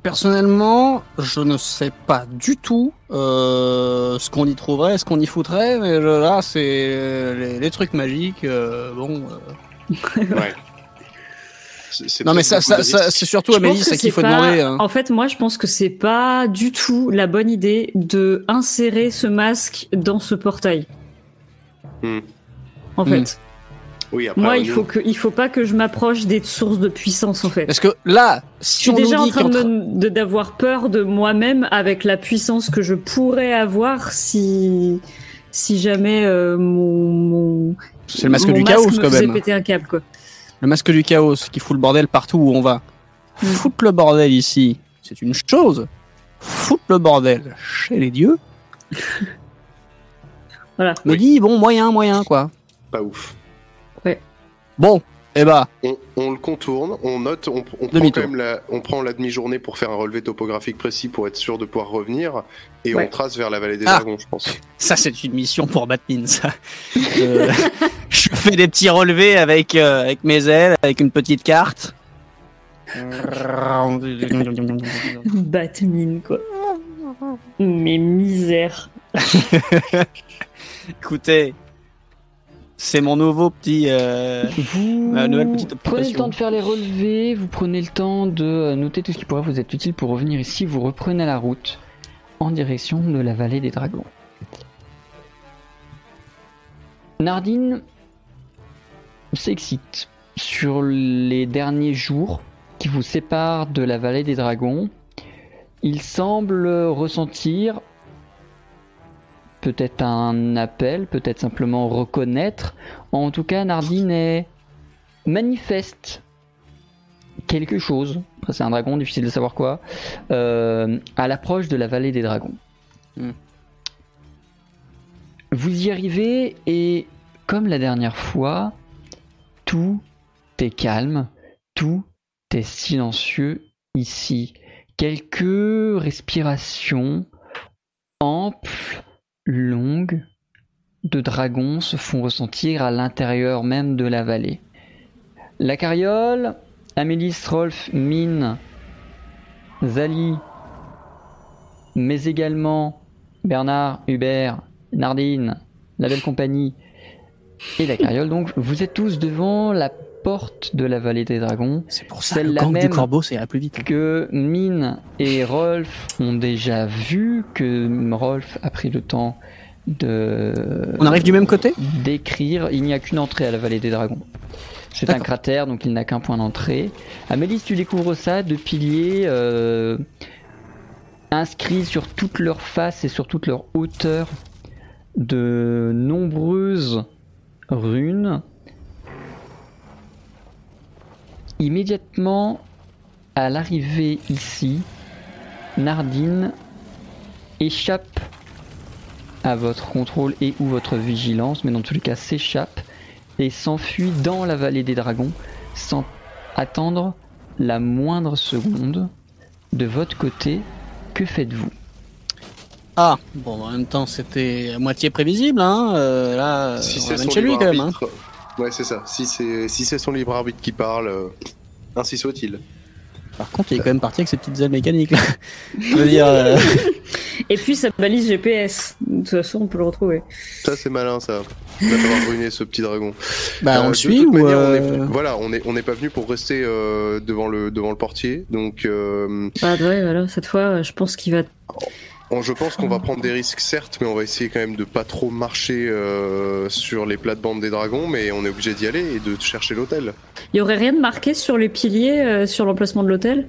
Personnellement, je ne sais pas du tout euh, ce qu'on y trouverait, ce qu'on y foutrait, mais je- là, c'est euh, les, les trucs magiques. euh, bon. euh. Ouais. C'est- c'est Non, mais ça, ça, ça- c'est surtout Je Amélis pense que à qui il c'est faut pas- demander. hein. En fait, moi, je pense que c'est pas du tout la bonne idée de insérer ce masque dans ce portail. Hmm. En Hmm. fait, Oui, après, moi, il faut que, il faut pas que je m'approche des sources de puissance, en fait. Parce que là, Je si suis on déjà nous en train d'avoir peur de moi-même avec la puissance que je pourrais avoir si si jamais euh, mon, mon c'est le masque mon du masque chaos me quand même. péter un câble quoi. Le masque du chaos qui fout le bordel partout où on va. Mm. Foutre le bordel ici, c'est une chose. Foutre le bordel chez les dieux. Voilà. Me Oui. dit bon moyen moyen quoi. Pas ouf. Bon, eh bah On, on le contourne, on note, on, on prend quand même la, on prend la demi-journée pour faire un relevé topographique précis pour être sûr de pouvoir revenir et Ouais. on trace vers la vallée des Ah. dragons, je pense. ça c'est une mission pour Batman ça. Euh, je fais des petits relevés avec euh, avec mes ailes, avec une petite carte. Batmine quoi. Mais misère. Écoutez, c'est mon nouveau petit. euh, Vous Ma nouvelle petite prenez le temps de faire les relevés, vous prenez le temps de euh, noter tout ce qui pourrait vous être utile pour revenir ici, vous reprenez la route en direction de la vallée des dragons. Nardine s'excite sur les derniers jours qui vous séparent de la vallée des dragons. Il semble ressentir peut-être un appel, peut-être simplement reconnaître. En tout cas, Nardine est manifeste quelque chose. Après, C'est un dragon, difficile de savoir quoi. euh, à l'approche de la vallée des dragons. Hmm. Vous y arrivez et, comme la dernière fois, tout est calme, tout est silencieux ici. Quelques respirations amples, longues, de dragons se font ressentir à l'intérieur même de la vallée. La carriole, Amélis, Rolf, Mine, Zali, mais également Bernard, Hubert, Nardine, la belle compagnie et la carriole. Donc, vous êtes tous devant la porte de la vallée des dragons C'est pour ça que le Celle-là gang du même. corbeau plus vite. que Mine et Rolf ont déjà vu, que Rolf a pris le temps de On arrive du même côté d'écrire. Il n'y a qu'une entrée à la vallée des dragons. C'est un cratère, donc il n'a qu'un point d'entrée. Amélis, tu découvres ça, de piliers euh, inscrits sur toute leur face et sur toute leur hauteur de nombreuses runes. Immédiatement à l'arrivée ici, Nardine échappe à votre contrôle et ou votre vigilance, mais dans tous les cas s'échappe et s'enfuit dans la vallée des dragons sans attendre la moindre seconde. De votre côté, que faites-vous? Ah, bon, en même temps, c'était à moitié prévisible, hein. euh, là, si on chez lui quand même. Hein. Ouais, c'est ça. Si c'est si c'est son libre arbitre qui parle, euh, ainsi soit-il. Par contre, il est quand même parti avec ses petites ailes mécaniques. Là. Je veux dire, euh, Et puis sa balise GPS. De toute façon, on peut le retrouver. Ça, c'est malin, ça. On va falloir ruiner ce petit dragon. Bah, Euh, on le de suit toute ou. manière, on euh, est- Voilà, on n'est on n'est pas venu pour rester euh, devant, le, devant le portier. Donc, euh, Ah ouais, voilà, cette fois, je pense qu'il va. Je pense qu'on va prendre des risques, certes, mais on va essayer quand même de pas trop marcher euh, sur les plates-bandes des dragons. Mais on est obligé d'y aller et de chercher l'hôtel. Il y aurait rien de marqué sur les piliers, euh, sur l'emplacement de l'hôtel?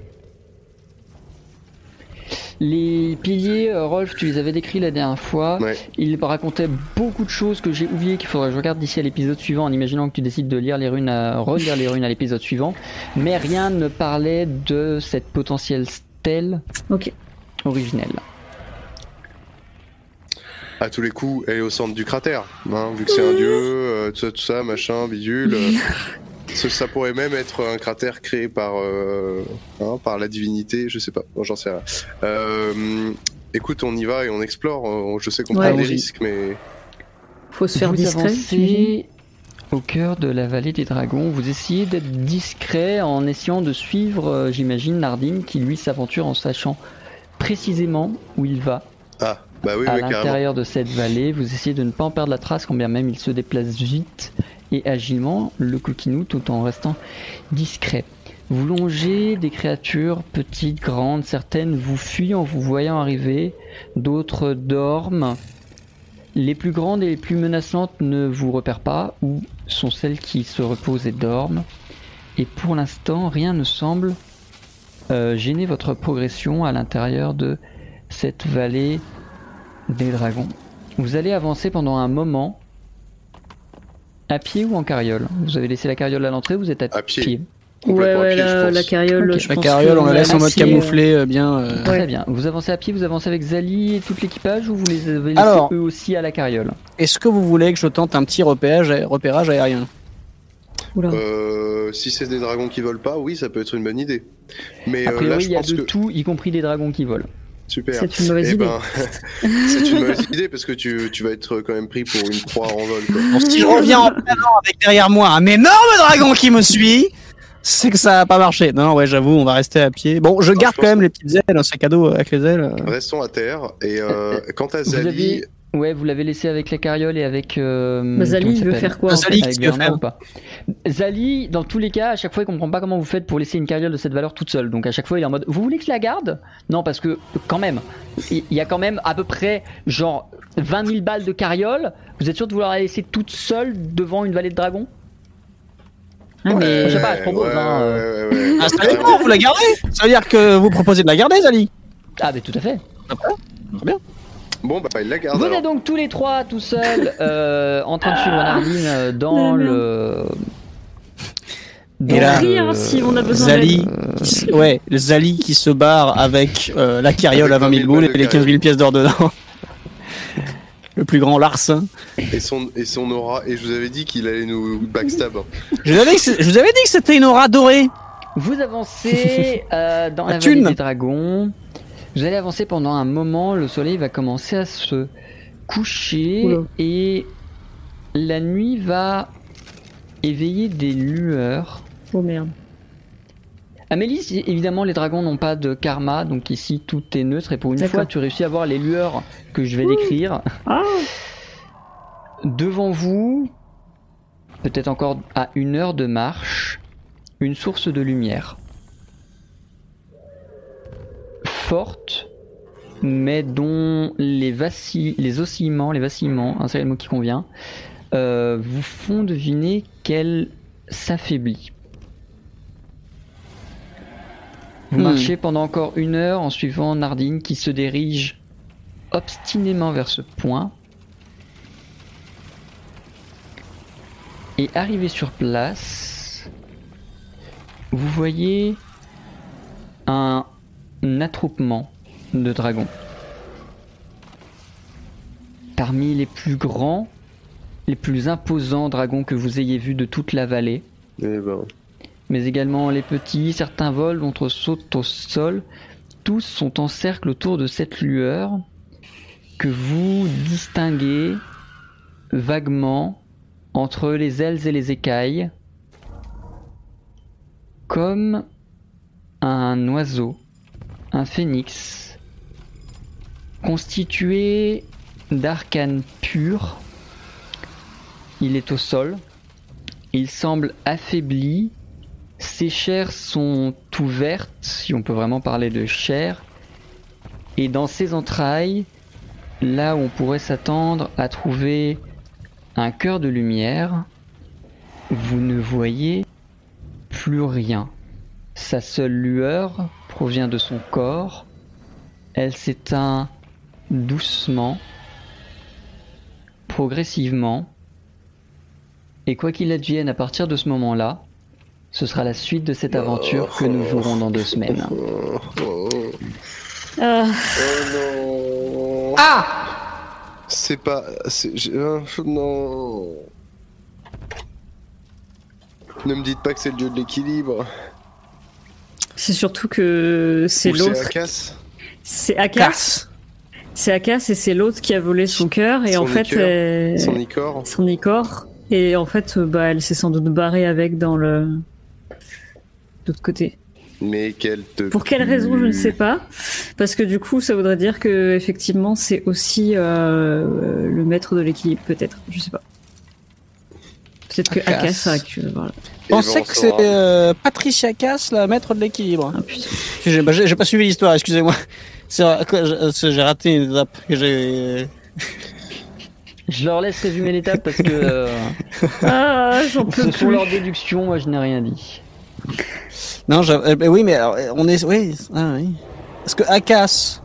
Les piliers, euh, Rolf, tu les avais décrits la dernière fois. Ouais. Il racontait beaucoup de choses que j'ai oubliées qu'il faudrait que je regarde d'ici à l'épisode suivant en imaginant que tu décides de lire les runes à, relire les runes à l'épisode suivant. Mais rien ne parlait de cette potentielle stèle originelle. À tous les coups, elle est au centre du cratère. Hein, vu que c'est un dieu, euh, tout ça, tout ça, machin, bidule. euh, ça, ça pourrait même être un cratère créé par, euh, hein, par la divinité, je sais pas. Bon, J'en sais rien. Euh, écoute, on y va et on explore. Je sais qu'on Ouais. prend des risques, mais Faut se faire vous discret. au cœur de la vallée des dragons. Vous essayez d'être discret en essayant de suivre, j'imagine, Nardine qui lui s'aventure en sachant précisément où il va. Ah, bah oui, à oui, l'intérieur de cette vallée. Vous essayez de ne pas en perdre la trace, quand bien même il se déplace vite et agilement, le coquinou, tout en restant discret. Vous longez des créatures petites, grandes, certaines vous fuient en vous voyant arriver, d'autres dorment. Les plus grandes et les plus menaçantes ne vous repèrent pas, ou sont celles qui se reposent et dorment. Et pour l'instant, rien ne semble euh, gêner votre progression à l'intérieur de cette vallée des dragons. Vous allez avancer pendant un moment à pied ou en carriole? Vous avez laissé la carriole à l'entrée, vous êtes à, À pied. Ouais, ouais, pied, je la, carriole, je La pense carriole, on la laisse en mode camouflé, euh, bien. euh, Très Ouais. bien. Vous avancez à pied, vous avancez avec Zali et tout l'équipage ou vous les avez laissés Alors. eux aussi à la carriole? Est-ce que vous voulez que je tente un petit repérage, repérage aérien? Oula. Euh, si c'est des dragons qui volent pas, oui, ça peut être une bonne idée. Mais A euh, là, priori, je il y a pense de que tout, y compris des dragons qui volent. Super. C'est une mauvaise Eh idée. ben, c'est une mauvaise idée parce que tu, tu vas être quand même pris pour une proie en vol. quoi. Bon, si je reviens en planant avec derrière moi un énorme dragon qui me suit, c'est que ça a pas marché. Non, ouais, j'avoue, on va rester à pied. Bon, je Non, garde je quand même les petites ailes, un sac à dos avec les ailes. euh. Restons à terre. Et euh, quant à Zali, avez- Ouais, vous l'avez laissé avec la carriole et avec. Euh, Bah, Zali, il veut faire quoi Zali, Avec veut faire ou pas Zali, dans tous les cas, à chaque fois, il comprend pas comment vous faites pour laisser une carriole de cette valeur toute seule. Donc à chaque fois, il est en mode Vous voulez que je la garde? Non, parce que quand même, il y a quand même à peu près genre 20 000 balles de carriole. Vous êtes sûr de vouloir la laisser toute seule devant une vallée de dragons? Ah, mais- je sais pas, je propose, ouais, hein, ouais, ouais, ouais. Ah, ça veut dire vous la gardez? Ça veut dire que vous proposez de la garder, Zali? Ah, mais tout à fait. Bon, bah, il la garde. Vous alors. êtes donc tous les trois tout seuls euh, en train de suivre Nardine euh, dans La le. Et là, Crie, hein, si on a besoin Zali, d'aide. qui se- ouais, le Zali qui se barre avec euh, la carriole à 20 000 boules et les 15 000 pièces d'or dedans. Le plus grand larcin. Et son, et son aura. Et je vous avais dit qu'il allait nous backstab. Je vous avais, dit que- je vous avais dit que c'était une aura dorée. Vous avancez euh, dans la La vallée thune. des dragons. Vous allez avancer pendant un moment. Le soleil va commencer à se coucher Oula. et la nuit va éveiller des lueurs. Oh merde. Amélie, évidemment, les dragons n'ont pas de karma, donc ici tout est neutre. Et pour une fois, tu réussis à voir les lueurs que je vais décrire. Ah Devant vous, peut-être encore à une heure de marche, une source de lumière. Forte, mais dont les, les oscillements, les vacillements, un seul mot qui convient, euh, vous font deviner qu'elle s'affaiblit. Vous Hmm. marchez pendant encore une heure en suivant Nardine qui se dirige obstinément vers ce point. Et arrivé sur place, vous voyez attroupement de dragons. Parmi les plus grands, les plus imposants dragons que vous ayez vus de toute la vallée, Eh ben, mais également les petits, certains volent, d'autres sautent au sol. Tous sont en cercle autour de cette lueur que vous distinguez vaguement entre les ailes et les écailles comme un oiseau, un phénix, constitué d'arcanes pures. Il est au sol. Il semble affaibli. Ses chairs sont ouvertes, si on peut vraiment parler de chair. Et dans ses entrailles, là où on pourrait s'attendre à trouver un cœur de lumière, vous ne voyez plus rien. Sa seule lueur provient de son corps. Elle s'éteint doucement, progressivement. Et quoi qu'il advienne à partir de ce moment-là, ce sera la suite de cette aventure que nous jouerons dans deux semaines. Oh, Ah, oh non. C'est pas. c'est- euh, Non. Ne me dites pas que c'est le dieu de l'équilibre. C'est surtout que c'est Ou c'est l'autre. Akas. C'est Akas. C'est Akas et c'est l'autre qui a volé son cœur et Son en fait Icor. euh, Son Icor. son Icor et en fait euh, bah elle s'est sans doute barrée avec dans le de l'autre côté. Mais quelle te. Pour quelle raison je ne sais pas parce que du coup ça voudrait dire que effectivement c'est aussi euh, le maître de l'équilibre peut-être je sais pas. Peut-être que Akas. A voilà. On sait que c'est euh, Patricia Cass, la maître de l'équilibre. Ah putain. J'ai bah, j'ai- j'ai pas suivi l'histoire, excusez-moi. C'est à quoi- je- c'est- J'ai raté une étape que j'ai. Je leur laisse résumer l'étape parce que euh, Ah j'en peux plus. leurs déductions, moi je n'ai rien dit. Non, euh, bah oui, mais alors, euh, on est. Oui, ah, oui. Parce que Akas.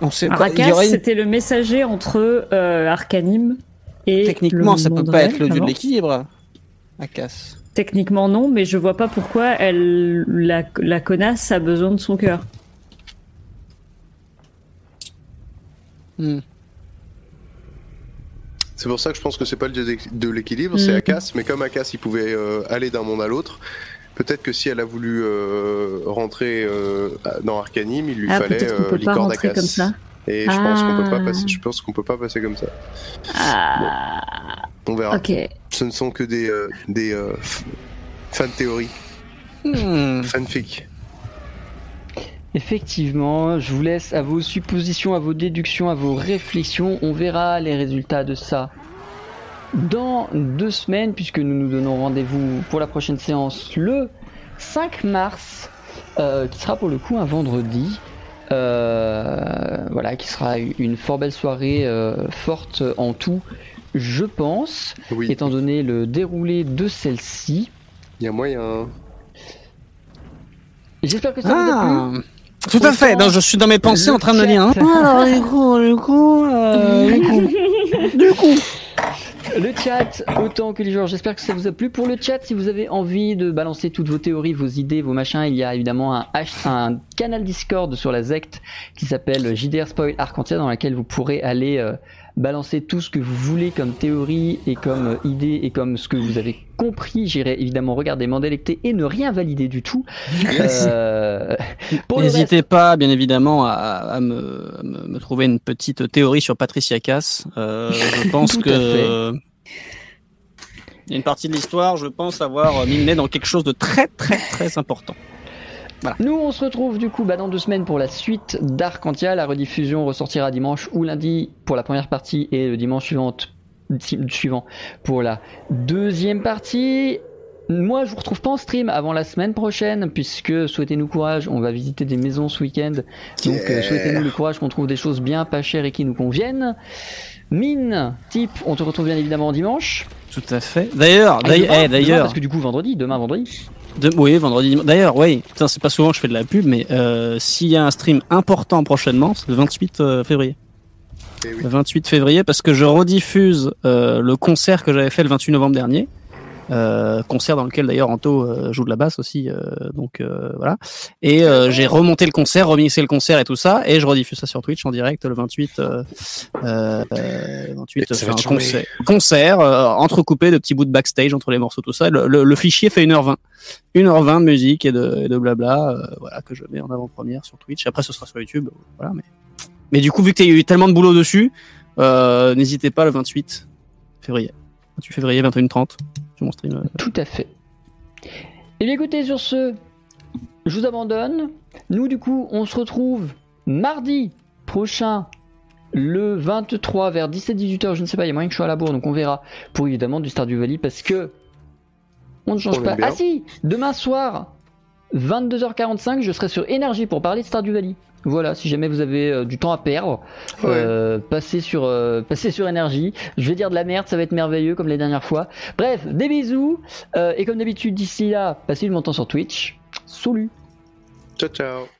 On sait y Akas aurait c'était le messager entre euh, Arcanim et Techniquement, le ça peut pas être le dieu de avant. L'équilibre. Akas. Techniquement non, mais je vois pas pourquoi elle, la, la connasse a besoin de son cœur. Hmm. C'est pour ça que je pense que c'est pas le dieu de l'équilibre, c'est Mhm. Akas. Mais comme Akas, il pouvait euh, aller d'un monde à l'autre, peut-être que si elle a voulu euh, rentrer euh, dans Arcanim, il lui Ah, fallait euh, l'icor d'Akas. comme ça. Et je pense qu'on peut pas Ah. passer. Je pense qu'on peut pas passer comme ça. Ah, On verra. Ce ne sont que des euh, des euh, fan théories, Hmm. fanfic. Effectivement, je vous laisse à vos suppositions, à vos déductions, à vos réflexions. On verra les résultats de ça dans deux semaines, puisque nous nous donnons rendez-vous pour la prochaine séance le 5 mars, euh, qui sera pour le coup un vendredi. Euh, voilà, qui sera une fort belle soirée, euh, forte en tout, je pense, Oui, étant donné le déroulé de celle-ci. il y a moyen. J'espère que ça vous a plu. Ah. Tout à fait. Non, je suis dans mes pensées le en train de hein. Alors, du coup, du coup, euh, du coup, du coup. Le chat, autant que les joueurs, j'espère que ça vous a plu. Pour le chat, si vous avez envie de balancer toutes vos théories, vos idées, vos machins, il y a évidemment un, canal Discord sur la Zect qui s'appelle JDR Spoil Arcantia dans laquelle vous pourrez aller euh, balancer tout ce que vous voulez comme théorie et comme euh, idée et comme ce que vous avez compris. J'irai évidemment regarder, m'en délecter et ne rien valider du tout. Euh, reste, N'hésitez pas, bien évidemment, à, à me, à me- me trouver une petite théorie sur Patricia Cass. Euh, je pense que fait. il y a une partie de l'histoire, je pense avoir mis le nez dans quelque chose de très très très important. Nous, on se retrouve du coup bah, dans deux semaines pour la suite d'Arcantia. La rediffusion ressortira dimanche ou lundi pour la première partie et le dimanche suivante, suivant pour la deuxième partie. Moi, je vous retrouve pas en stream avant la semaine prochaine, puisque souhaitez-nous courage, on va visiter des maisons ce week-end. Donc, euh, souhaitez-nous le courage qu'on trouve des choses bien pas chères et qui nous conviennent. Mine, type, on te retrouve bien évidemment dimanche. Tout à fait. D'ailleurs, Ah, d'ailleurs, demain, eh, demain, d'ailleurs, parce que du coup, vendredi, demain, vendredi. de- oui, vendredi. dimanche. D'ailleurs, oui. Putain, c'est pas souvent que je fais de la pub, mais euh, s'il y a un stream important prochainement, c'est le 28 euh, février. Eh oui. Le 28 février, parce que je rediffuse euh, le concert que j'avais fait le 28 novembre dernier. Euh, concert dans lequel d'ailleurs Anto euh, joue de la basse aussi, euh, donc euh, voilà. Et euh, j'ai remonté le concert, remixé le concert et tout ça, et je rediffuse ça sur Twitch en direct le 28. Euh, euh, 28 Et ça va enfin, te charmer. concert, concert euh, entrecoupé de petits bouts de backstage entre les morceaux, tout ça. Le, le- le fichier fait 1h20, 1h20 musique et de, et de blabla, euh, voilà que je mets en avant-première sur Twitch. Après, ce sera sur YouTube, voilà. Mais mais du coup, vu qu'il y a eu tellement de boulot dessus, euh, n'hésitez pas le 28 février. 28 février, 21h30, sur mon stream. euh, Tout à fait. Et bien écoutez, sur ce, je vous abandonne. Nous, du coup, on se retrouve Mardi prochain, le 23 vers 17-18h, je ne sais pas, il y a moyen que je sois à la bourre, donc on verra pour évidemment du Stardew Valley parce que on ne change On pas. Ah si, demain soir, 22h45, je serai sur Énergie pour parler de Stardew Valley. Voilà, si jamais vous avez euh, du temps à perdre, Ouais. euh, passez sur euh, passez sur Énergie. Je vais dire de la merde, ça va être merveilleux comme les dernières fois. Bref, des bisous euh, et comme d'habitude d'ici là, passez du bon temps sur Twitch. Salut. Ciao, ciao.